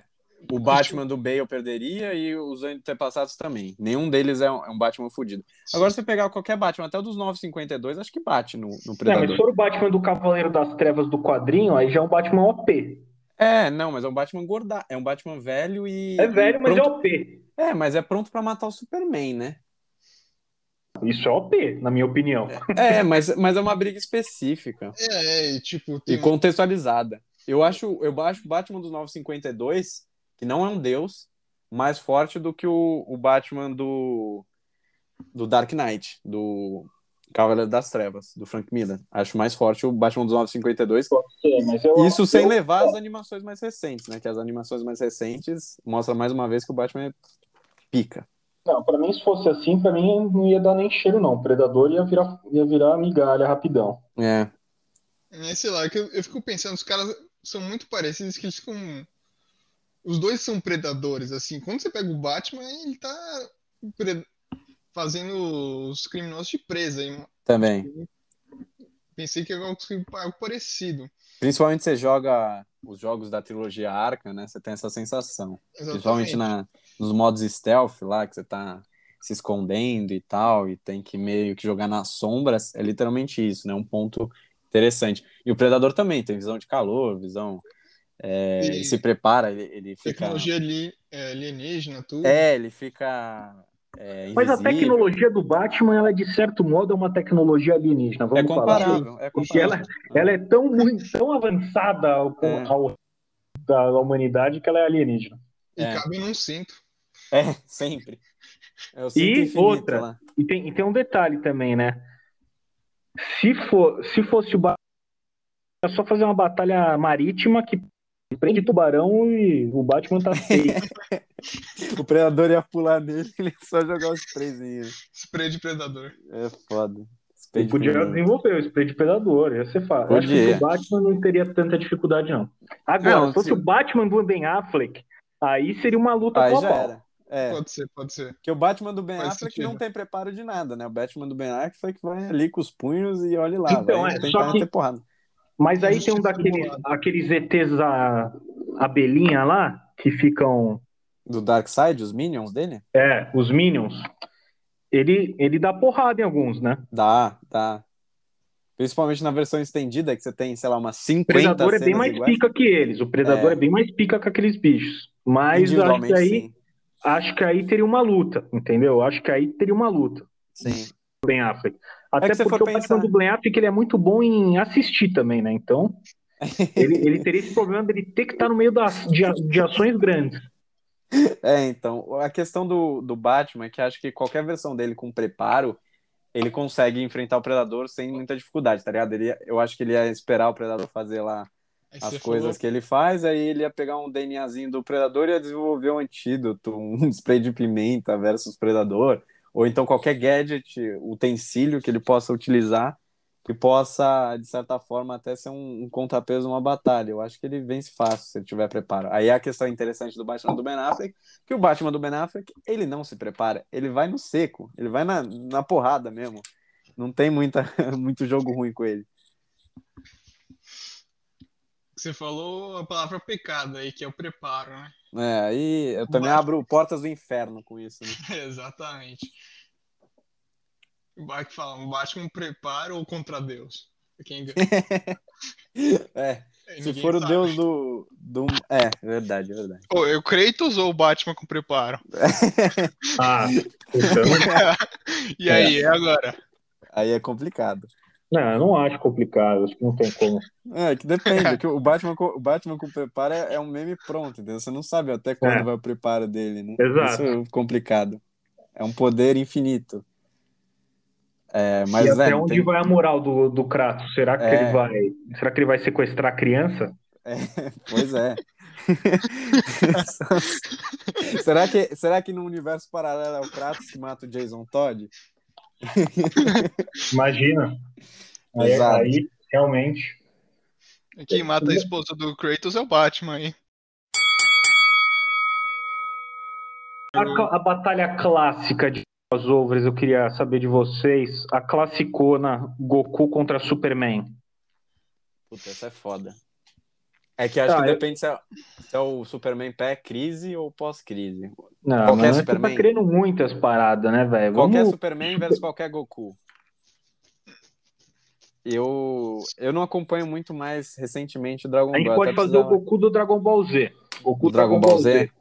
O Batman do Bale perderia e os antepassados também. Nenhum deles é um, é um Batman fudido. Agora, se você pegar qualquer Batman, até o dos 952, acho que bate no, no Não, mas Predador. se for o Batman do Cavaleiro das Trevas do quadrinho, aí já é um Batman OP. É, não, mas é um Batman gorda. É um Batman velho e. É velho, mas é pronto... OP. É, mas é pronto pra matar o Superman, né? Isso é OP, na minha opinião. É, mas, mas é uma briga específica É, é, e tipo, e tem contextualizada. Eu acho, eu acho o Batman dos 952, que não é um deus, mais forte do que o, o Batman do, do Dark Knight, do Cavaleiro das Trevas, do Frank Miller. Acho mais forte o Batman dos 952. Pode ser, mas eu, Isso sem eu- levar as animações mais recentes, né? Que as animações mais recentes mostram mais uma vez que o Batman é pica. Não, pra mim, se fosse assim, pra mim não ia dar nem cheiro, não. O Predador ia virar, ia virar migalha rapidão. É. É, sei lá, que eu, eu fico pensando, os caras são muito parecidos que eles ficam. Os dois são predadores, assim. Quando você pega o Batman, ele tá pre- fazendo os criminosos de presa. hein? Também. Pensei que era algo algo parecido. Principalmente você joga os jogos da trilogia Arkham, né? Você tem essa sensação. Principalmente Exatamente. na, nos modos stealth lá, que você tá se escondendo e tal, e tem que meio que jogar nas sombras. É literalmente isso, né? Um ponto interessante. E o Predador também tem visão de calor, visão. é, ele se prepara, ele, ele fica. Tecnologia ali, é, alienígena, tudo. É, ele fica. é, Mas a tecnologia do Batman, ela de certo modo é uma tecnologia alienígena. Vamos É falar. comparável, é Porque ela, comparável. ela é tão, tão avançada ao, É. ao- da humanidade que ela é alienígena. E É. cabe num cinto. É, sempre. É E outra. lá. E tem, e tem um detalhe também, né? Se, for, se fosse o Batman, é só fazer uma batalha marítima que prende tubarão e o Batman tá feio. O predador ia pular nele e ele só jogar os três em ele. Spray de predador. É foda. Ele podia desenvolver o spray de predador, ia ser fácil. Eu Acho que o Batman não teria tanta dificuldade, não. Agora, Não, se fosse se- o Batman do Ben Affleck, aí seria uma luta Aí pau a já pau. era. É, Pode ser, pode ser. porque o Batman do Ben Faz Affleck sentido. não tem preparo de nada, né? O Batman do Ben Affleck vai ali com os punhos e olhe lá, Então, vai é, tentar só que- ter porrada. Mas aí tem um daqueles aqueles ETs a, abelhinha lá, que ficam. Do Darkseid, os Minions dele? É, os Minions. Ele, ele dá porrada em alguns, né? Dá, dá. Principalmente na versão estendida, que você tem, sei lá, umas O 50 Predador é bem mais iguais. pica que eles. O Predador É. é, bem mais pica que aqueles bichos. Mas que aí, sim. Acho que aí teria uma luta, entendeu? Acho que aí teria uma luta. Sim. Ben Affleck. Até que se porque o Batman do Ben Affleck ele é muito bom em assistir também, né? Então, ele, ele teria esse problema dele ter que estar no meio das, de, de ações grandes. É, então, a questão do, do Batman é que acho que qualquer versão dele com preparo, ele consegue enfrentar o Predador sem muita dificuldade, tá ligado? Ele, eu acho que ele ia esperar o Predador fazer lá as você coisas falou- que ele faz, aí ele ia pegar um DNAzinho do Predador e ia desenvolver um antídoto, um spray de pimenta versus Predador, ou então qualquer gadget, utensílio que ele possa utilizar que possa, de certa forma, até ser um, um contrapeso numa batalha. Eu acho que ele vence fácil se ele tiver preparo. Aí a questão interessante do Batman do Ben Affleck, que o Batman do Ben Affleck, ele não se prepara, ele vai no seco, ele vai na, na porrada mesmo. Não tem muita, muito jogo ruim com ele. Você falou a palavra pecado aí, que é o preparo, né? É, aí eu também Batman. abro portas do inferno com isso. Né? Exatamente. O Batman fala, um Batman preparo ou contra Deus? Quem ganha? É, É, se for o sabe. deus do, do. É, verdade, verdade. Ô, eu Kratos ou o Batman com preparo? Ah, então, E aí, é agora? Aí é complicado. Não, eu não acho complicado, acho que não tem como. É, que depende. que o, Batman com, o Batman com preparo é, é um meme pronto, entendeu? Você não sabe até quando É. vai o preparo dele, né? Exato. Isso é complicado. É um poder infinito. É, mas e é, até não onde tem- vai a moral do, do Kratos? Será que É. ele vai. Será que ele vai sequestrar a criança? Pois é. será, que, será que no universo paralelo é o Kratos que mata o Jason Todd? Imagina. Aí, Exato. aí, realmente. Quem mata a esposa do Kratos é o Batman aí. A, a batalha clássica de crossovers, eu queria saber de vocês. A classicona Goku contra Superman. Puta, essa é foda. É que acho Ah, que eu- depende se é, se é o Superman pré-crise ou pós-crise. Não, Qualquer mas é que Superman? tá querendo muitas paradas, né, velho? Qualquer Vamos... Superman versus qualquer Goku. Eu, eu não acompanho muito mais recentemente o Dragon A gente Ball. pode fazer o precisava- Goku do Dragon Ball Z. Goku o Dragon Ball Z.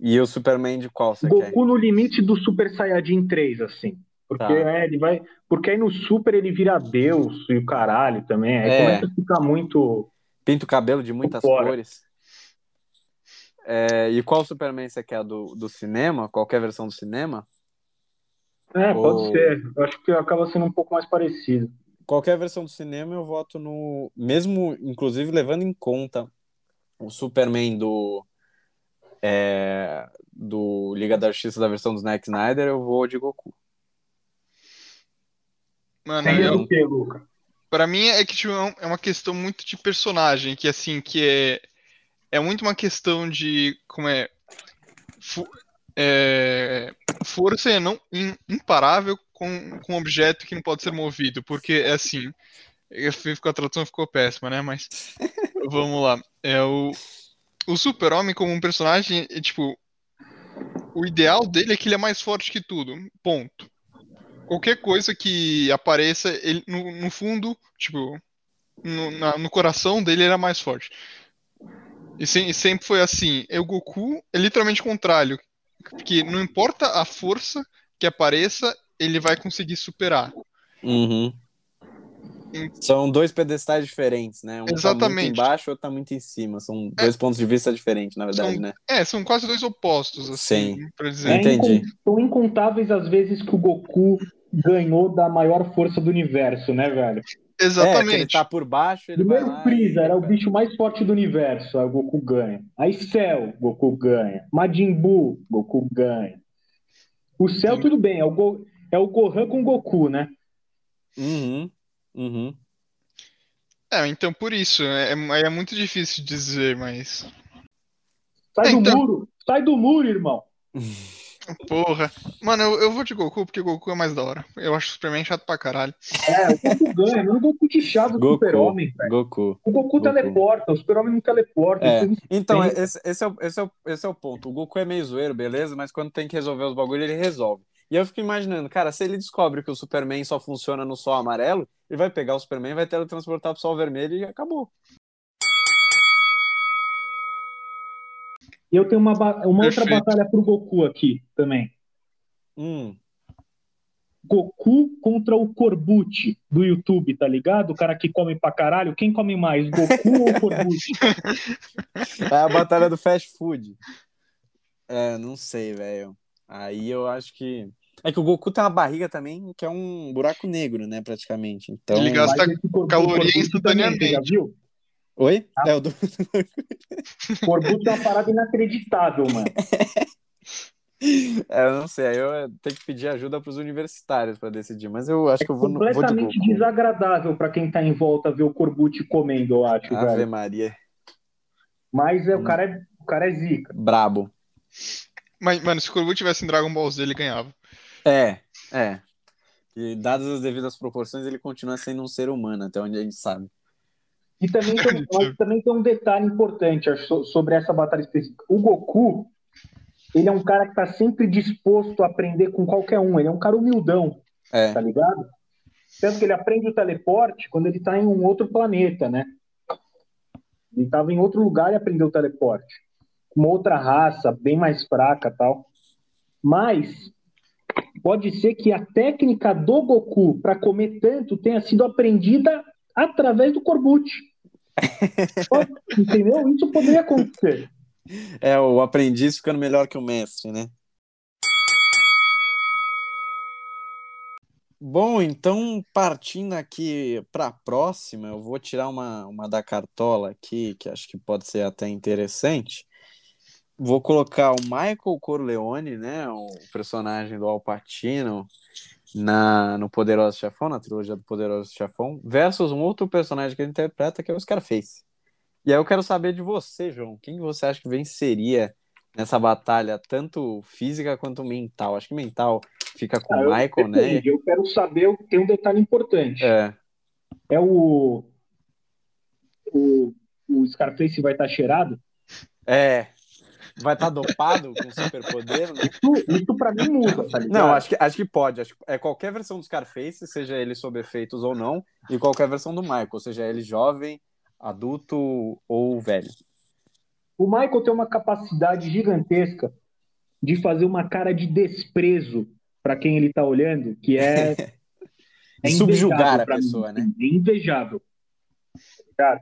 E o Superman de qual você quer? Goku no limite do Super Saiyajin 3, assim. Porque, Tá. né, ele vai. Porque aí no Super ele vira Deus e o caralho também. Aí É. começa a ficar muito. Pinta o cabelo de muitas Fora. cores. É, e qual Superman você quer? Do, do cinema? Qualquer versão do cinema? É, pode Ou- ser. Eu acho que acaba sendo um pouco mais parecido. Qualquer versão do cinema eu voto no. Mesmo, inclusive, levando em conta o Superman do. é, do Liga da Justiça da versão do Zack Snyder, eu vou de Goku. Mano, Seria eu, do que, Luca? Pra mim é que tipo, é é uma questão muito de personagem, que assim, que é é muito uma questão de como é, é, força é não im- imparável com, com um objeto que não pode ser movido, porque é assim, eu fico- a tradução ficou péssima, né? Mas vamos lá, é o o Super-Homem como um personagem, é, tipo, o ideal dele é que ele é mais forte que tudo, ponto. Qualquer coisa que apareça, ele, no, no fundo, tipo, no, na- no coração dele, ele é mais forte. E, sem- e sempre foi assim. E o Goku é literalmente o contrário. Porque não importa a força que apareça, ele vai conseguir superar. Uhum. São dois pedestais diferentes, né? Um tá muito Exatamente. embaixo, outro tá muito em cima. São dois pontos de vista diferentes, na verdade, São- né? É, são quase dois opostos, assim, pra dizer. É Entendi. São incontáveis as vezes que o Goku ganhou da maior força do universo, né, velho? É, que ele Exatamente. tá por baixo, ele vai Primeiro lá Freeza era o bicho mais forte do universo, aí o Goku ganha. Aí Cell, Goku ganha. Majin Buu, Goku ganha. O Cell, Sim. tudo bem, é o, Go... é o Gohan com Goku, né? Uhum, uhum. É, então por isso, é, é muito difícil dizer, mas. Sai É, do então- muro, sai do muro, irmão. Porra. Mano, eu, eu vou de Goku porque Goku é mais da hora. Eu acho o Superman chato pra caralho. É, o Goku ganha, não o Goku de chave do super-homem, velho. Goku. O Goku, Goku. teleporta, o super-homem não teleporta. É, Então, esse, esse, é o, esse, é o, esse é o ponto. O Goku é meio zoeiro, beleza? Mas quando tem que resolver os bagulhos, ele resolve. E eu fico imaginando, cara, se ele descobre que o Superman só funciona no sol amarelo, ele vai pegar o Superman, vai teletransportar pro sol vermelho e acabou. E eu tenho uma, uma outra batalha pro Goku aqui também. Hum, Goku contra o Corbucci do YouTube, tá ligado? O cara que come pra caralho. Quem come mais, Goku ou Corbucci? é a batalha do fast food. É, não sei, velho. Aí eu acho que. É que o Goku tem uma barriga também, que é um buraco negro, né, praticamente. Então. Ele gasta- caloria Corbucci instantaneamente. viu? Oi? É o do. Corbucci é uma parada inacreditável, mano. É, eu não sei, aí eu tenho que pedir ajuda pros universitários pra decidir, mas eu acho que eu vou, no, vou de Completamente Goku. desagradável pra quem tá em volta ver o Corbucci comendo, eu acho, Ave velho. Maria. Mas é, o, Hum. cara é, o cara é zica. Brabo. Mas, mano, se o Corbu tivesse em Dragon Ball Z, ele ganhava. É, é. E dadas as devidas proporções, ele continua sendo um ser humano, até onde a gente sabe. E também tem, também tem um detalhe importante acho, so- sobre essa batalha específica. O Goku, ele é um cara que tá sempre disposto a aprender com qualquer um. Ele é um cara humildão, É, tá ligado? Tanto que ele aprende o teleporte quando ele tá em um outro planeta, né? Ele tava em outro lugar e aprendeu o teleporte. Uma outra raça, bem mais fraca tal. Mas pode ser que a técnica do Goku para comer tanto tenha sido aprendida através do Corbucci. Entendeu? Isso poderia acontecer. é o aprendiz ficando melhor que o mestre, né? Bom, então partindo aqui para a próxima, eu vou tirar uma, uma da cartola aqui, que acho que pode ser até interessante. Vou colocar o Michael Corleone, né, o personagem do Al Pacino, na, no Poderoso Chefão, na trilogia do Poderoso Chefão, versus um outro personagem que ele interpreta, que é o Scarface. E aí eu quero saber de você, João, quem você acha que venceria nessa batalha, tanto física quanto mental? Acho que mental fica com Ah, o Michael, né? Eu quero saber, tem um detalhe importante. É, É o. O, o Scarface vai estar cheirado? é, vai estar dopado com superpoder, né? Isso, isso pra mim muda, tá ligado? Não, acho que, acho que pode. Acho que é qualquer versão do Scarface, seja ele sob efeitos ou não, e qualquer versão do Michael, seja ele jovem, adulto ou velho. O Michael tem uma capacidade gigantesca de fazer uma cara de desprezo pra quem ele tá olhando, que é. é subjugar a pessoa, mim, né? É invejável. Cara,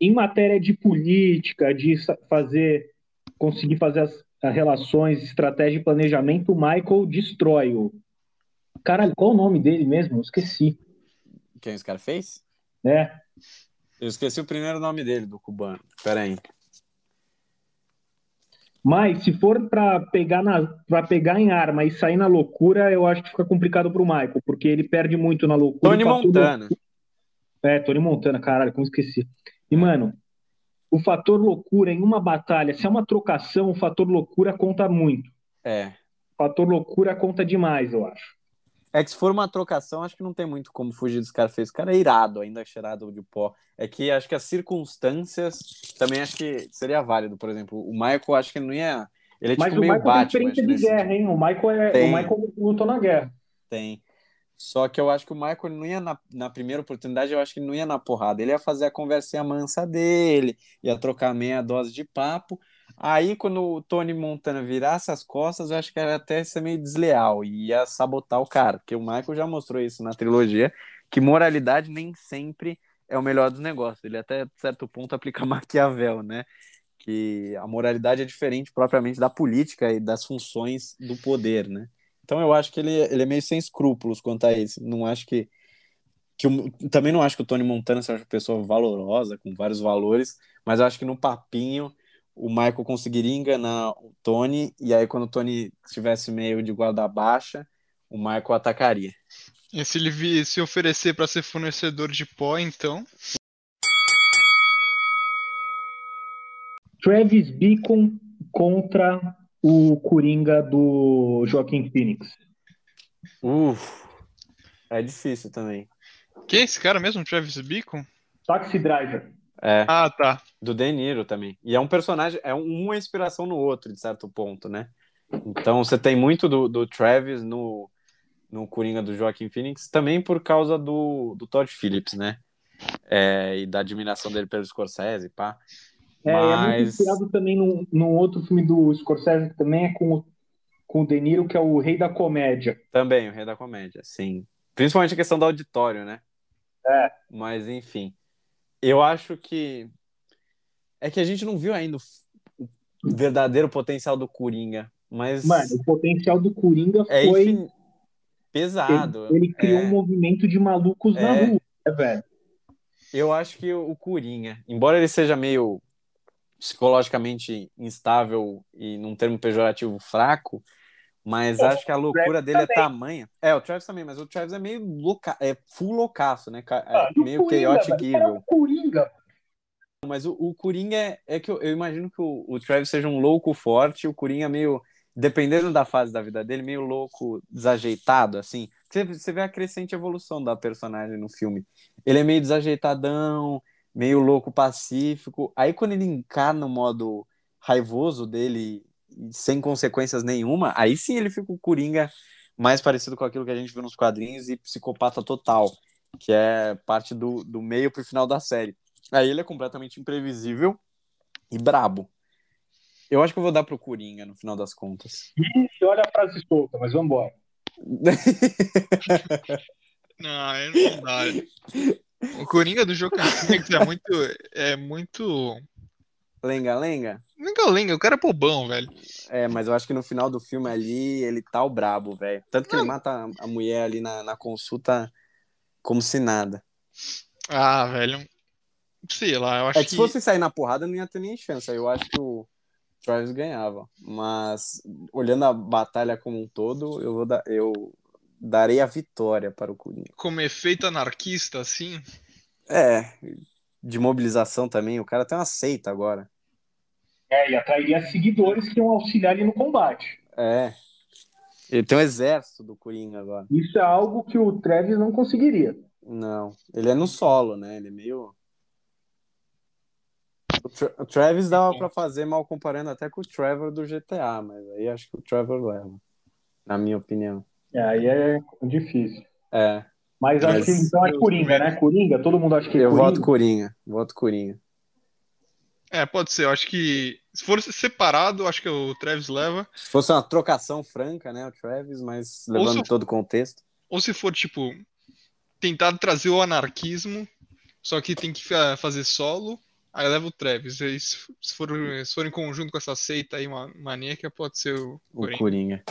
em matéria de política, de fazer, conseguir fazer as, relações, estratégia e planejamento, o Michael destrói o. Caralho, qual o nome dele mesmo? Eu esqueci. Quem esse cara fez? É. Eu esqueci o primeiro nome dele, do cubano. Pera aí. Mas se for para pegar na para pegar em arma e sair na loucura, eu acho que fica complicado pro Michael, porque ele perde muito na loucura. Tony fator Montana. É, Tony Montana, caralho, como esqueci. E, mano, o fator loucura em uma batalha, se é uma trocação, o fator loucura conta muito. É. O fator loucura conta demais, eu acho. É que se for uma trocação, acho que não tem muito como fugir dos caras feios. O cara é irado, ainda cheirado de pó. É que acho que as circunstâncias também acho que seria válido. Por exemplo, o Michael acho que ele não ia. Ele é Mas tipo o meio Michael tem Batman. experiência acho, de guerra, hein? O Michael, é, Tem. o Michael lutou na guerra. Tem. Só que eu acho que o Michael não ia na, na primeira oportunidade, eu acho que não ia na porrada. Ele ia fazer a conversinha mansa dele, ia trocar meia dose de papo. Aí, quando o Tony Montana virasse as costas, eu acho que era até ser meio desleal e ia sabotar o cara, porque o Michael já mostrou isso na trilogia, que moralidade nem sempre é o melhor dos negócios. Ele até, certo ponto, aplica Maquiavel, né? Que a moralidade é diferente propriamente da política e das funções do poder, né? Então eu acho que ele, ele é meio sem escrúpulos quanto a isso. Não acho que. que o- também não acho que o Tony Montana seja uma pessoa valorosa, com vários valores, mas eu acho que no papinho o Michael conseguiria enganar o Tony, e aí quando o Tony estivesse meio de guarda baixa, o Michael atacaria. E se ele se oferecer pra ser fornecedor de pó, então. Travis Beacon contra o Coringa do Joaquim Phoenix. Uf, é difícil também. Quem é esse cara mesmo, Travis Beacon? Taxi Driver. É, Ah, tá. do De Niro também. E é um personagem, é um- uma inspiração no outro, de certo ponto, né? Então você tem muito do, do Travis no, no Coringa do Joaquim Phoenix, também por causa do, do Todd Phillips, né? É, e da admiração dele pelo Scorsese, pá. É, é muito Mas inspirado também num, num outro filme do Scorsese, que também é com, o- com o De Niro, que é o Rei da Comédia. também o Rei da Comédia, sim. Principalmente a questão do auditório, né? É. Mas enfim, eu acho que é que a gente não viu ainda o verdadeiro potencial do Coringa, mas Mano, o potencial do Coringa é foi. infin- pesado. Ele, ele criou É. um movimento de malucos na É. rua, né, velho? Eu acho que o Coringa, embora ele seja meio psicologicamente instável e num termo pejorativo fraco, mas Pô, acho que a loucura dele é também. tamanha. É, o Travis também, mas o Travis é meio louca, é full loucaço, né? É Ah, meio Coringa, chaotic é evil. Coringa. Mas o, o Coringa é, é que eu, eu imagino que o, o Travis seja um louco forte, o Coringa meio, dependendo da fase da vida dele, meio louco, desajeitado, assim. Você, você vê a crescente evolução da personagem no filme. Ele é meio desajeitadão, meio louco pacífico. Aí quando ele encarna o modo raivoso dele, sem consequências nenhuma, aí sim ele fica o Coringa mais parecido com aquilo que a gente viu nos quadrinhos e psicopata total, que é parte do, do meio pro final da série. Aí ele é completamente imprevisível e brabo. Eu acho que eu vou dar pro Coringa no final das contas. Ixi, olha a frase solta, mas vamos embora. Não, não dá. O Coringa do Joaquim Phoenix é muito. É muito. lenga, lenga? Lenga-lenga, o cara é bobão, velho. É, mas eu acho que no final do filme ali, ele tá o brabo, velho. Tanto que ele mata a- mulher ali na, na consulta como se nada. Ah, velho. Sei lá, eu acho É que se fosse sair na porrada, não ia ter nem chance. Eu acho que o Travis ganhava. Mas, olhando a batalha como um todo, eu, vou dar, eu darei a vitória para o Coringa. Como efeito anarquista, assim. É, de mobilização também. O cara tem uma seita agora. É, e atrairia seguidores que iam auxiliar ele no combate. É. Ele tem um exército do Coringa agora. Isso é algo que o Travis não conseguiria. Não, ele é no solo, né? Ele é meio. O, Tra- o Travis dava pra fazer mal comparando até com o Trevor do GTA, mas aí acho que o Trevor leva, na minha opinião. É, aí é difícil. É, Mas acho Mas- que então é Coringa, né? Coringa, todo mundo acha que é eu Coringa. voto Coringa, voto Coringa. É, pode ser. Eu acho que. Se for separado, eu acho que o Travis leva. Se fosse uma trocação franca, né, o Travis, mas levando se- todo o contexto. Ou se for, tipo, tentar trazer o anarquismo, só que tem que fa- fazer solo, Aí leva o Travis. Aí, se, for, se for em conjunto com essa seita aí, uma maníaca, pode ser o O Coringa.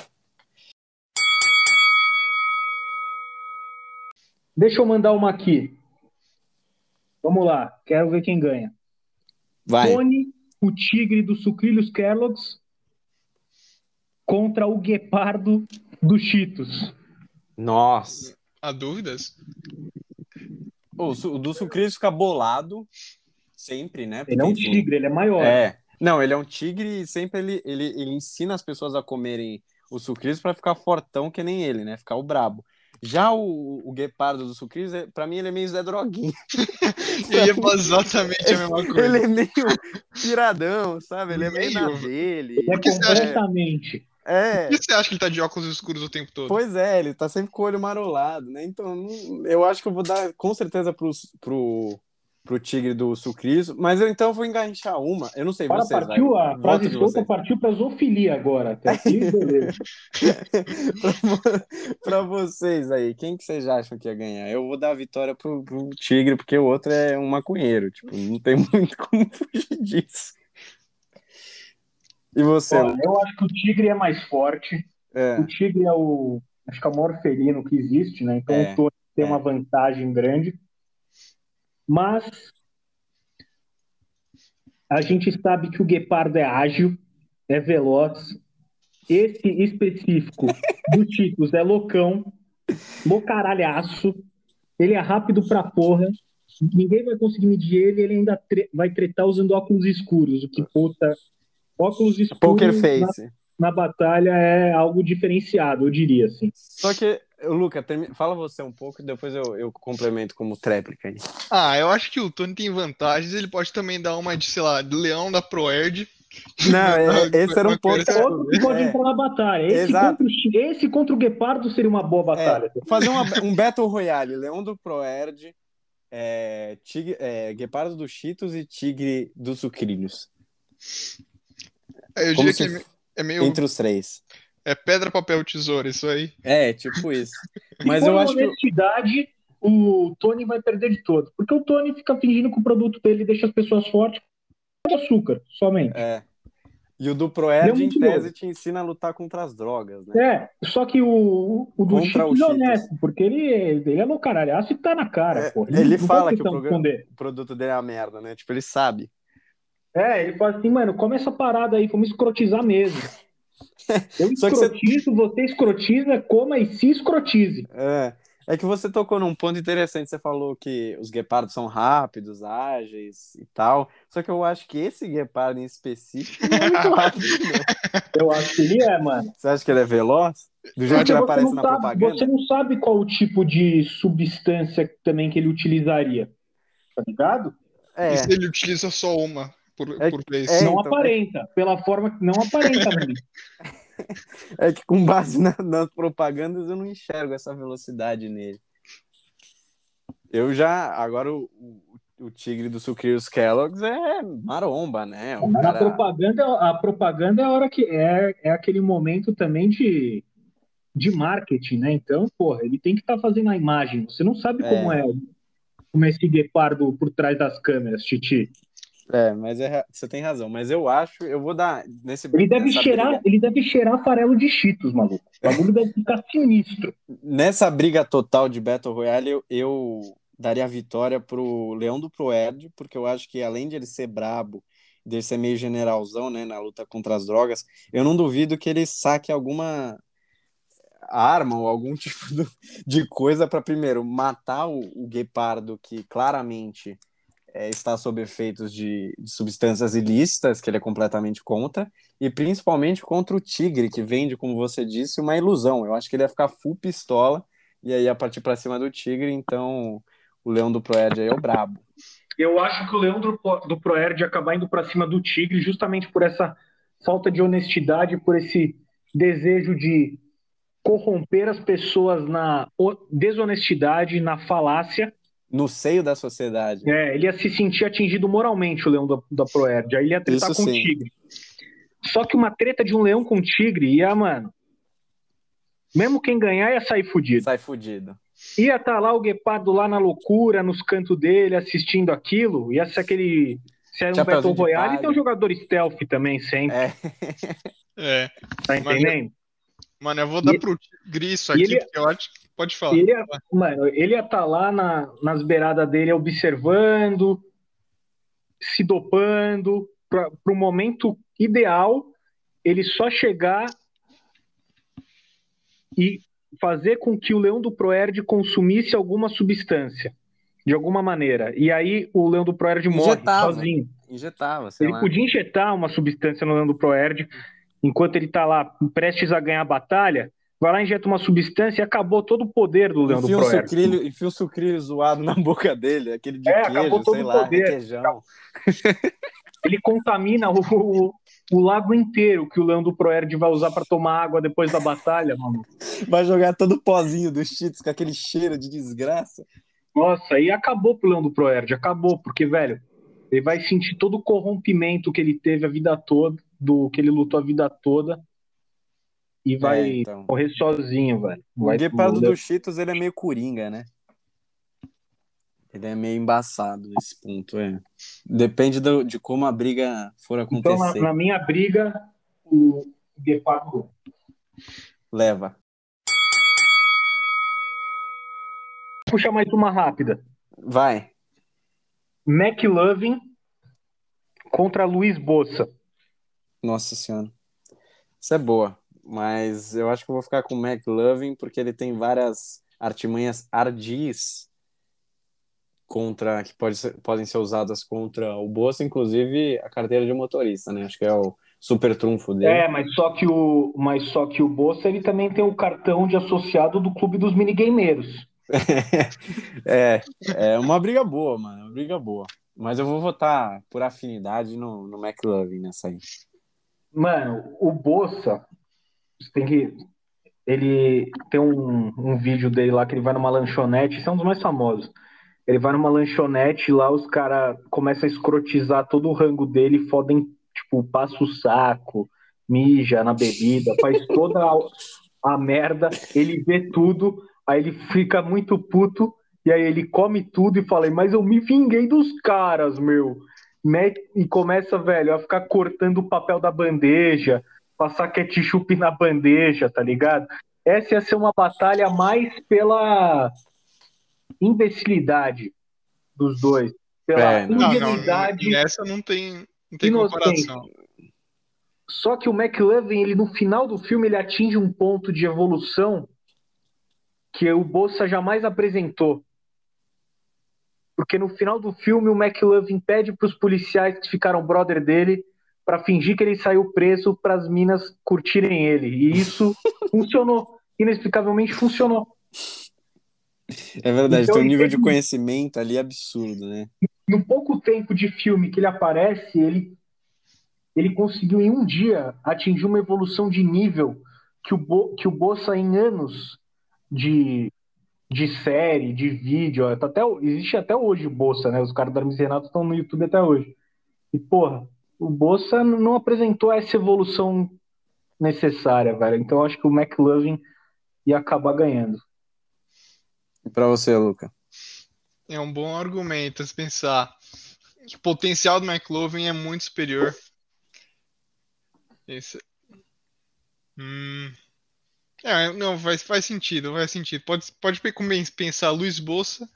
Deixa eu mandar uma aqui. Vamos lá, quero ver quem ganha. Vai. Tony, o tigre dos sucrilhos Kellogg's contra o guepardo dos Cheetos. Nossa. Há dúvidas? O, o do Sucrilhos fica bolado. Sempre, né? Ele é um Porque, enfim, tigre, ele é maior. É. Não, ele é um tigre e sempre ele, ele, ele ensina as pessoas a comerem o sucrilhos para ficar fortão que nem ele, né? Ficar o brabo. Já o, o guepardo do sucrilhos, é- pra mim, ele é meio Zé Droguinha. Ia falar exatamente a mesma coisa. Ele é meio piradão, sabe? Ele é meio na Meio. dele. Ele é que você acha? completamente. É, Por que você acha que ele tá de óculos escuros o tempo todo? pois é, ele tá sempre com o olho marolado, né? Então, eu acho que eu vou dar com certeza pro, pro, pro tigre do sucrilhos, mas eu então vou enganchar uma. Eu não sei, Agora vocês. partiu, vai. a frase solta partiu para zoofilia agora. Até aqui, beleza. pra vocês aí, quem que vocês acham que ia ganhar? Eu vou dar a vitória pro, pro Tigre, porque o outro é um maconheiro. Tipo, não tem muito como fugir disso. E você? Olha, eu acho que o tigre é mais forte. É, O tigre é o, acho que é o maior felino que existe, né? Então É, o Tony tem é. uma vantagem grande. Mas a gente sabe que o guepardo é ágil, é veloz. Esse específico do Ticos é loucão, loucaralhaço. Ele é rápido pra porra. Ninguém vai conseguir medir ele. Ele ainda tre- vai tretar usando óculos escuros. O que puta. Óculos escuros Poker na, Face. na batalha é algo diferenciado, eu diria assim. Só que, Luca, termi- fala você um pouco e depois eu, eu complemento como tréplica aí. Ah, eu acho que o Tony tem vantagens. Ele pode também dar uma de, sei lá, de leão da Proerd. Não, é- esse era um ponto. coisa- Outro que pode É. entrar na batalha. Esse Exato. contra, esse contra o Guepardo seria uma boa batalha. É, fazer uma- um Battle Royale, Leão do Proerd, é, tigre, é, Guepardo dos Cheetos e Tigre dos Sucrilhos. Eu Como diria que é se é meio. entre os três. É pedra, papel, tesoura, isso aí. É, tipo isso. Se Mas eu acho que. honestidade, o Tony vai perder de todo. Porque o Tony fica fingindo que o produto dele deixa as pessoas fortes com açúcar, somente. É. E o do Ele é Proerd, em muito tese, novo. te ensina a lutar contra as drogas, né? É, só que o, o do Contra o Cheetos é honesto, porque ele, ele é loucaralhaço e tá na cara, É, pô. ele não fala que o programa-. O produto dele é a merda, né? Tipo, ele sabe. É, ele fala assim, mano, come essa parada aí, vamos escrotizar mesmo. Eu Só que você- escrotizo, você escrotiza, coma e se escrotize. É. É que você tocou num ponto interessante. Você falou que os guepardos são rápidos, ágeis e tal. Só que eu acho que esse guepardo em específico não é muito rápido, não. Eu acho que ele é, mano. Você acha que ele é veloz? Do jeito que ele você aparece não na sabe- propaganda? Você não sabe qual o tipo de substância também que ele utilizaria. Tá ligado? É. E se ele utiliza só uma por, É- por vez? é, não então, aparenta. Pela forma que não aparenta. É que com base na- nas propagandas eu não enxergo essa velocidade nele. Eu já. Agora o, o, o tigre do Sucrilhos Kellogg's é maromba, né? O Na cara- propaganda, a propaganda é a hora que é, é aquele momento também de, de marketing, né? Então, porra, ele tem que estar fazendo a imagem. Você não sabe como é, como é esse guepardo por trás das câmeras, Titi. É, mas é você tem razão. Mas eu acho, eu vou dar nesse. Ele deve cheirar, briga- ele deve cheirar farelo de cheetos, maluco. O bagulho deve ficar sinistro. nessa briga total de Battle Royale, eu, eu daria a vitória pro Leão do Proerd, porque eu acho que além de ele ser brabo, de ele ser meio generalzão, né, na luta contra as drogas, eu não duvido que ele saque alguma arma ou algum tipo de coisa para primeiro matar o, o guepardo que claramente é, está sob efeitos de, de substâncias ilícitas, que ele é completamente contra, e principalmente contra o tigre, que vende, como você disse, uma ilusão. Eu acho que ele ia ficar full pistola e aí ia partir para cima do tigre, então o leão do Proerd aí é o brabo. Eu acho que o Leão do, do Proerd acabar indo pra cima do Tigre justamente por essa falta de honestidade, por esse desejo de corromper as pessoas na desonestidade, na falácia. No seio da sociedade. É, ele ia se sentir atingido moralmente, o Leão da, da Proerd. Aí ele ia tretar Isso com o sim. Tigre. Só que uma treta de um leão com tigre ia, mano. Mesmo quem ganhar ia sair fudido. Sai fudido. Ia estar lá o guepardo lá na loucura, nos cantos dele, assistindo aquilo. Ia ser aquele Se é um Battle Royale, palha. tem um jogador stealth também, sempre. É. É. Tá entendendo? Mano, eu vou dar E- pro Grisso e aqui, ele- porque eu acho. Pode falar. Ele ia, mano, ele ia estar lá na- nas beiradas dele observando, se dopando, para o momento ideal, ele só chegar e fazer com que o leão do Proerd consumisse alguma substância, de alguma maneira. E aí o leão do Proerd morre Injetava. sozinho. Injetava, sei Ele lá. podia injetar uma substância no leão do Proerd enquanto ele tá lá prestes a ganhar a batalha. Vai lá, injeta uma substância e acabou todo o poder do leão do Enfia Proerd. sucrilho, enfia um sucrilho zoado na boca dele, aquele de É, acabou queijo, todo sei o lá, poder. requeijão. Ele contamina o, o, o lago inteiro que o leão do Proerd vai usar para tomar água depois da batalha, mano. Vai jogar todo o pozinho dos cheats com aquele cheiro de desgraça. Nossa, e acabou pro leão do Proerd, acabou, porque, velho, ele vai sentir todo o corrompimento que ele teve a vida toda, do que ele lutou a vida toda, e vai É, então. correr sozinho, velho. O Vai, Guepardo o- dos Cheetos, ele é meio coringa, né? Ele é meio embaçado nesse ponto, é. Depende do- de como a briga for Então, na, acontecer. na minha briga, o Guepardo Leva. Puxa mais uma rápida. Vai. McLovin contra Luiz Bossa. Nossa senhora. Isso é boa. Mas eu acho que eu vou ficar com o McLovin porque ele tem várias artimanhas ardis contra que pode ser- podem ser usadas contra o Bolsa, inclusive a carteira de motorista, né? Acho que é o super trunfo dele. É, mas só que o, mas só que o Bossa ele também tem o cartão de associado do clube dos minigameiros. É, é uma briga boa, mano. Uma briga boa. Mas eu vou votar por afinidade no, no McLovin nessa aí. Mano, o Bossa você tem que ele tem um, um vídeo dele lá que ele vai numa lanchonete, esse é um dos mais famosos. Ele vai numa lanchonete lá os caras começam a escrotizar todo o rango dele, fodem, tipo, passa o saco, mija na bebida, faz toda a, a merda, ele vê tudo, aí ele fica muito puto, e aí ele come tudo e fala, mas eu me vinguei dos caras, meu. E começa, velho, a ficar cortando o papel da bandeja, passar ketchup na bandeja, tá ligado? Essa ia ser uma batalha mais pela imbecilidade dos dois. Pela É, não. Não, não, ingenuidade. nessa não tem, não tem comparação. Só que o McLovin, ele no final do filme, ele atinge um ponto de evolução que o Bolsa jamais apresentou. Porque no final do filme, o McLovin pede para os policiais que ficaram brother dele para fingir que ele saiu preso para as minas curtirem ele. E isso funcionou. Inexplicavelmente funcionou. É verdade, Então, tem um nível de conhecimento ali absurdo, né? no pouco tempo de filme que ele aparece, ele, ele conseguiu em um dia atingir uma evolução de nível que o, Bo, que o Bossa em anos de, de série, de vídeo, tá até, existe até hoje o Bossa, né? Os caras da Hermes Renato estão no YouTube até hoje. E, porra, o Bossa não apresentou essa evolução necessária, velho. Então eu acho que o McLovin ia acabar ganhando. E pra você, Luca? É um bom argumento se pensar que o potencial do McLovin é muito superior. Esse... Hum... É, não, faz, faz sentido, faz sentido. Pode, pode pensar Luiz Bossa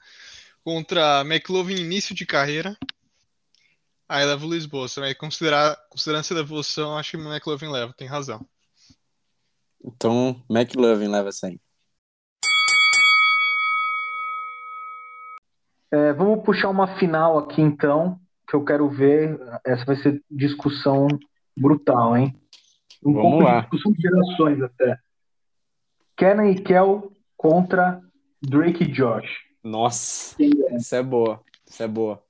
contra McLovin início de carreira. Aí leva o Luiz Bossa, mas considerar, considerando essa evolução, acho que o McLovin leva, tem razão. Então, McLovin leva essa aí. É, vamos puxar uma final aqui então, que eu quero ver. Essa vai ser discussão brutal, hein? Um Vamos pouco lá. de discussão de gerações até. Kenan e Kel contra Drake e Josh. Nossa, ganha? essa é boa. Essa é boa.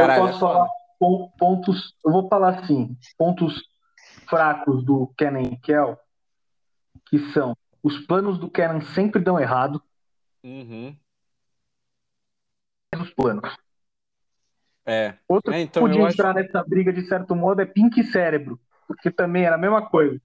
Eu Caralho, posso falar pon- pontos. Eu vou falar assim: pontos fracos do Kenan e Kel, que são os planos do Kenan sempre dão errado. Uhum. Os planos. É. Outro É, que então, podia eu acho- entrar nessa briga de certo modo é Pink Cérebro, porque também era a mesma coisa.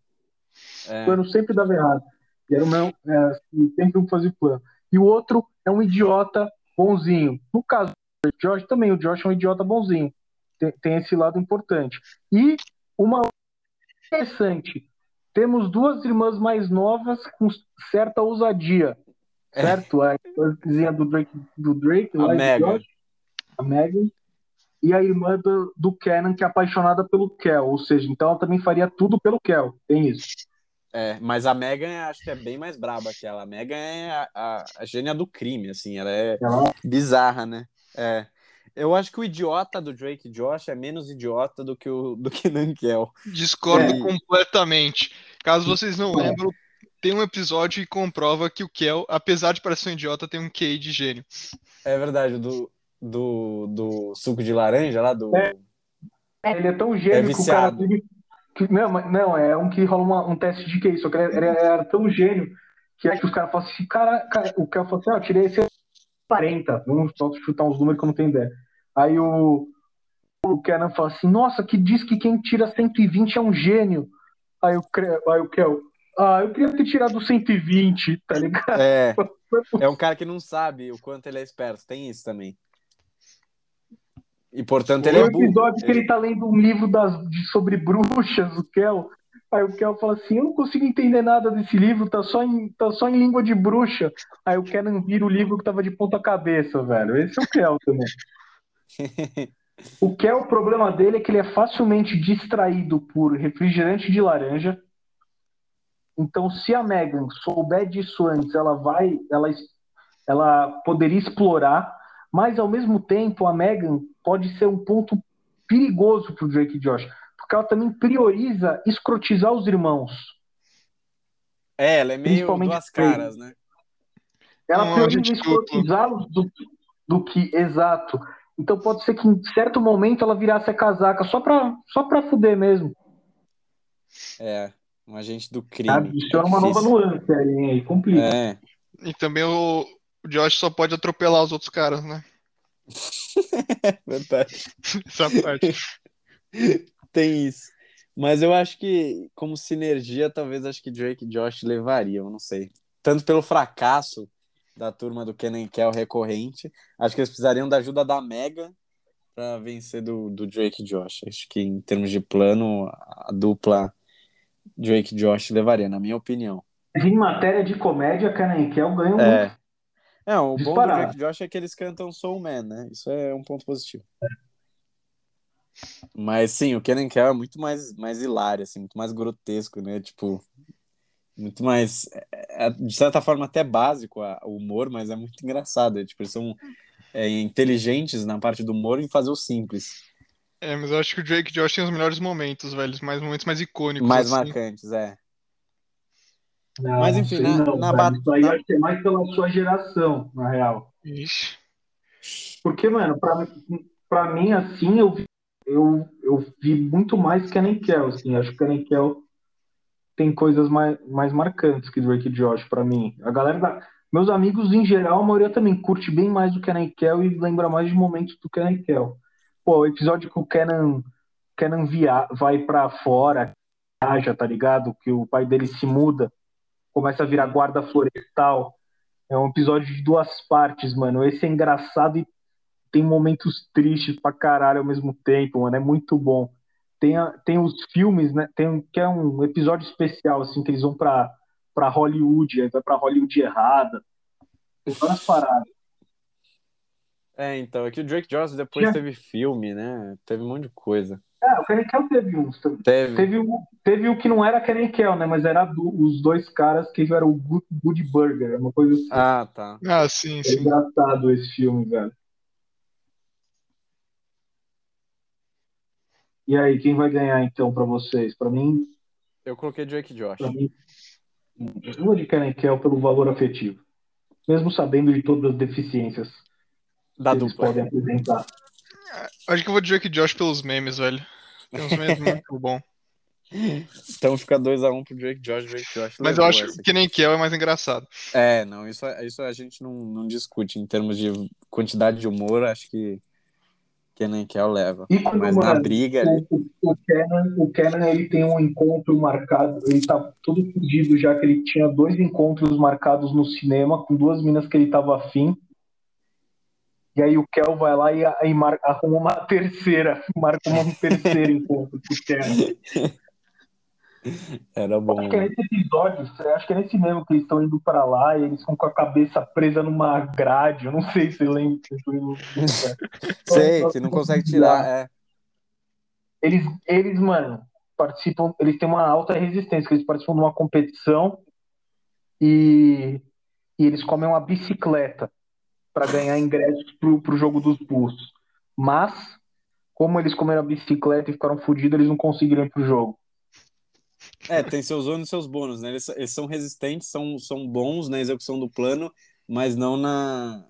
É. O plano sempre dava errado. E era o meu, é, e sempre um fazia o plano. E o outro é um idiota bonzinho. No caso Josh também, o Josh é um idiota bonzinho. tem, tem esse lado importante. E uma interessante, temos duas irmãs mais novas com certa ousadia, certo? A irmãzinha do Drake, do Drake A Megan. A Megan, e a irmã do, do Kenan, que é apaixonada pelo Kel, ou seja, então ela também faria tudo pelo Kel, tem isso. É, mas a Megan acho que é bem mais braba que ela. A Megan é a, a, a gênia do crime, assim, ela é Ela- bizarra, né? É. Eu acho que o idiota do Drake Josh é menos idiota do que o do que Nankel. Discordo É. completamente. Caso vocês não É. lembram, tem um episódio que comprova que o Kel, apesar de parecer um idiota, tem um QI de gênio. É verdade, do, do, do suco de laranja lá, do. É. Ele é tão gênio que o cara teve. não, não, é um que rola uma- um teste de QI, só que ele, ele era tão gênio que acho que os caras falam assim, cara, cara, o cara falou assim, ah, eu tirei esse 40, vamos só chutar uns números que eu não tenho ideia. Aí o, o Kenan fala assim, nossa, que diz que quem tira 120 é um gênio. Aí o, aí o Kel, ah, eu queria ter tirado 120, tá ligado? É, é um cara que não sabe o quanto ele é esperto, tem isso também. E portanto ele Tem é burro. episódio que ele tá lendo um livro das, de- sobre bruxas, o Kel. Aí o Kel fala assim: Eu não consigo entender nada desse livro, tá só em, tá só em língua de bruxa. Aí o Kenan vira o livro que tava de ponta cabeça, velho. Esse é o Kel também. O Kel, o problema dele é que ele é facilmente distraído por refrigerante de laranja. Então, se a Megan souber disso antes, ela vai, ela, ela poderia explorar, mas ao mesmo tempo a Megan pode ser um ponto perigoso pro Drake e Josh, porque ela também prioriza escrotizar os irmãos. É, ela é meio Principalmente duas caras, né? Ela Um prioriza agente duplo. escrotizá-los do, do que exato. Então pode ser que em certo momento ela virasse a casaca só pra, só pra fuder mesmo. É, um agente do crime. Sabe? Isso é uma nova nuance aí, complica. É, E também o, o Josh só pode atropelar os outros caras, né? verdade. Essa parte. Tem isso. Mas eu acho que, como sinergia, talvez acho que Drake e Josh levariam, não sei. Tanto pelo fracasso da turma do Kenan Kel recorrente, acho que eles precisariam da ajuda da Mega para vencer do, do Drake e Josh. Acho que em termos de plano, a dupla Drake e Josh levaria, na minha opinião. Em matéria de comédia, Kenan e Kel ganham muito. É. É, o bom do Disparado. Drake e Josh é que eles cantam Soul Man, né? Isso é um ponto positivo. Mas sim, o Kenan Kel é muito mais, mais hilário, assim, muito mais grotesco, né? Tipo, muito mais, é, é, de certa forma até básico a- o humor, mas é muito engraçado. É, tipo, eles são é, inteligentes na parte do humor em fazer o simples, É, mas eu acho que o Drake e Josh tem os melhores momentos, velho. Os mais momentos mais icônicos. mais assim. marcantes, é. Não, Mas, enfim, na- não, na cara. Isso aí na- acho que é mais pela sua geração, na real. Ixi. Porque, mano, pra, pra mim, assim, eu vi, eu, eu vi muito mais Kenan Kel, assim. Acho que Kenan Kel tem coisas mais, mais marcantes que Drake Josh pra mim. A galera da... Meus amigos, em geral, a maioria também curte bem mais do Kenan Kel e lembra mais de momentos do Kenan Kel. Pô, o episódio que o Kenan, Kenan via, vai pra fora, viaja, tá ligado? Que o pai dele se muda, começa a virar guarda florestal. É um episódio de duas partes, mano. Esse é engraçado e tem momentos tristes pra caralho ao mesmo tempo, mano. É muito bom. Tem, a- tem os filmes, né? Tem um- que é um episódio especial, assim, que eles vão pra, pra Hollywood, aí vai pra Hollywood errada. Tem várias paradas. É, então, é que o Drake Josh depois Já- teve filme, né? Teve um monte de coisa. É, o Kenny Kel teve uns. Teve. Teve o, teve o que não era Kenny Kel, né? Mas era do- os dois caras que eram o Good, Good Burger, uma coisa assim. Ah, tá. Ah, sim, É sim. engraçado esse filme, velho. E aí, quem vai ganhar então pra vocês? Pra mim, Eu coloquei Drake e Josh. pra mim, eu vou de Kenan Kel pelo valor afetivo. Mesmo sabendo de todas as deficiências Da que eles dupla. podem apresentar. Acho que eu vou de Drake Josh pelos memes, velho. Tem uns memes muito bom. Então fica 2x1 pro Drake Josh, Drake Josh. Mas eu acho essa que nem Kel é mais engraçado. É, não, isso, isso a gente não, não discute em termos de quantidade de humor, acho que Kenan Kel leva. E quando, Mas na briga ali, o, o, o Kenan, o Kenan, ele tem um encontro marcado, ele tá todo fudido já que ele tinha dois encontros marcados no cinema com duas minas que ele tava afim. E aí o Kel vai lá e, e mar, arruma uma terceira, marca um terceiro encontro pro Kel. Era bom. Acho que é nesse episódio, acho que é nesse mesmo que eles estão indo pra lá e eles estão com a cabeça presa numa grade. Eu não sei se lembra. sei, que não consegue tirar, é. Eles, eles, mano, participam, eles têm uma alta resistência, eles participam de uma competição e, e eles comem uma bicicleta para ganhar ingressos pro, pro jogo dos Bulls. Mas, como eles comeram a bicicleta e ficaram fodidos, eles não conseguiram ir pro jogo. É, tem seus ônus e seus bônus, né? Eles, eles, são resistentes, são, são bons na execução do plano, mas não na,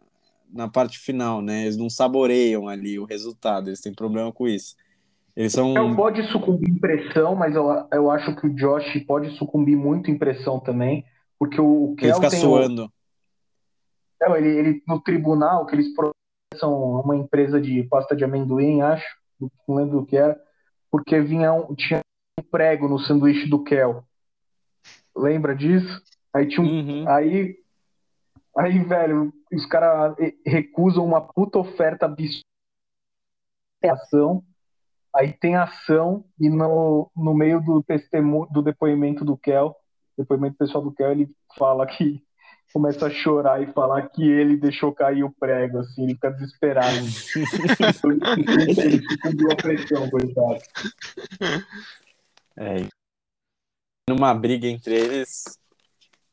na parte final, né? Eles não saboreiam ali o resultado, eles têm problema com isso. Eles são. Não pode sucumbir em pressão, mas eu, eu acho que o Josh pode sucumbir muito em pressão também, porque o Kel Ele fica suando. O... Não, ele, ele, no tribunal, que eles processam uma empresa de pasta de amendoim, acho, não lembro o que era, porque vinha um, tinha prego no sanduíche do Kel. Lembra disso? Aí tinha um, uhum. aí aí velho, os caras recusam uma puta oferta absurda ação. Aí tem ação e no, no meio do testemunho do depoimento do Kel, depoimento pessoal do Kel, ele fala que começa a chorar e falar que ele deixou cair o prego, assim, ele fica desesperado. ele sucumbiu a pressão, coitado. É. Numa briga entre eles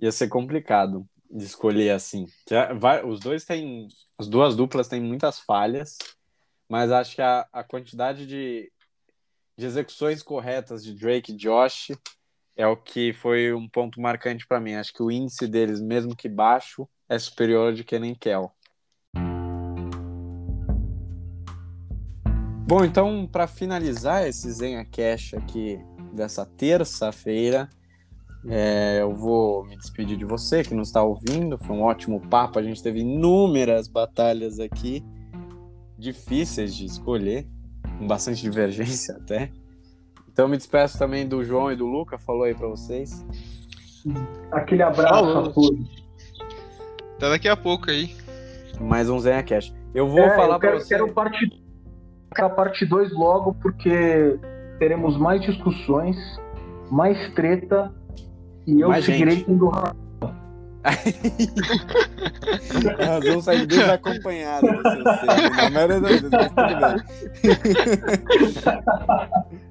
ia ser complicado de escolher assim. Vai, os dois têm. As duas duplas têm muitas falhas, mas acho que a, a quantidade de, de execuções corretas de Drake e Josh é o que foi um ponto marcante para mim. Acho que o índice deles, mesmo que baixo, é superior ao de Kenan Kell. Bom, então, para finalizar esse Zenha Cash aqui dessa terça-feira. É, eu vou me despedir de você que nos está ouvindo. Foi um ótimo papo. A gente teve inúmeras batalhas aqui, difíceis de escolher, com bastante divergência até. Então me despeço também do João e do Luca. Falou aí para vocês. Aquele abraço a todos. Até daqui a pouco aí. Mais um Zenha Cash. Eu vou é, falar para você. Quero parte, a parte 2 logo, porque teremos mais discussões, mais treta e eu mais seguirei gente. tendo Nós vamos sair desacompanhados, na maioria das vezes, mas tudo bem.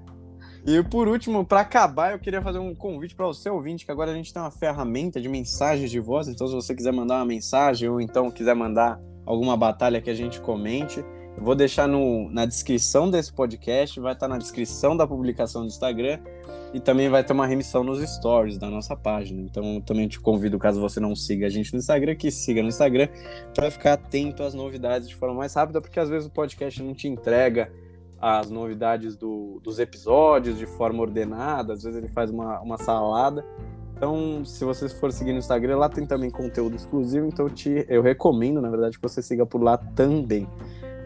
E por último, para acabar, eu queria fazer um convite para você ouvinte, que agora a gente tem uma ferramenta de mensagens de voz, então se você quiser mandar uma mensagem ou então quiser mandar alguma batalha que a gente comente, vou deixar no, na descrição desse podcast, vai estar na descrição da publicação do Instagram e também vai ter uma remissão nos stories da nossa página. Então, também te convido, caso você não siga a gente no Instagram, que siga no Instagram para ficar atento às novidades de forma mais rápida, porque às vezes o podcast não te entrega as novidades do, dos episódios de forma ordenada, às vezes ele faz uma, uma salada. Então, se você for seguir no Instagram, lá tem também conteúdo exclusivo, então te, eu recomendo, na verdade, que você siga por lá também.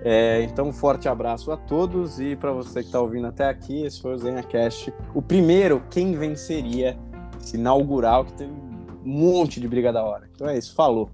É, então, um forte abraço a todos e para você que está ouvindo até aqui, esse foi o ZenhaCast, o primeiro Quem Venceria, esse inaugural, que teve um monte de briga da hora. Então é isso, falou!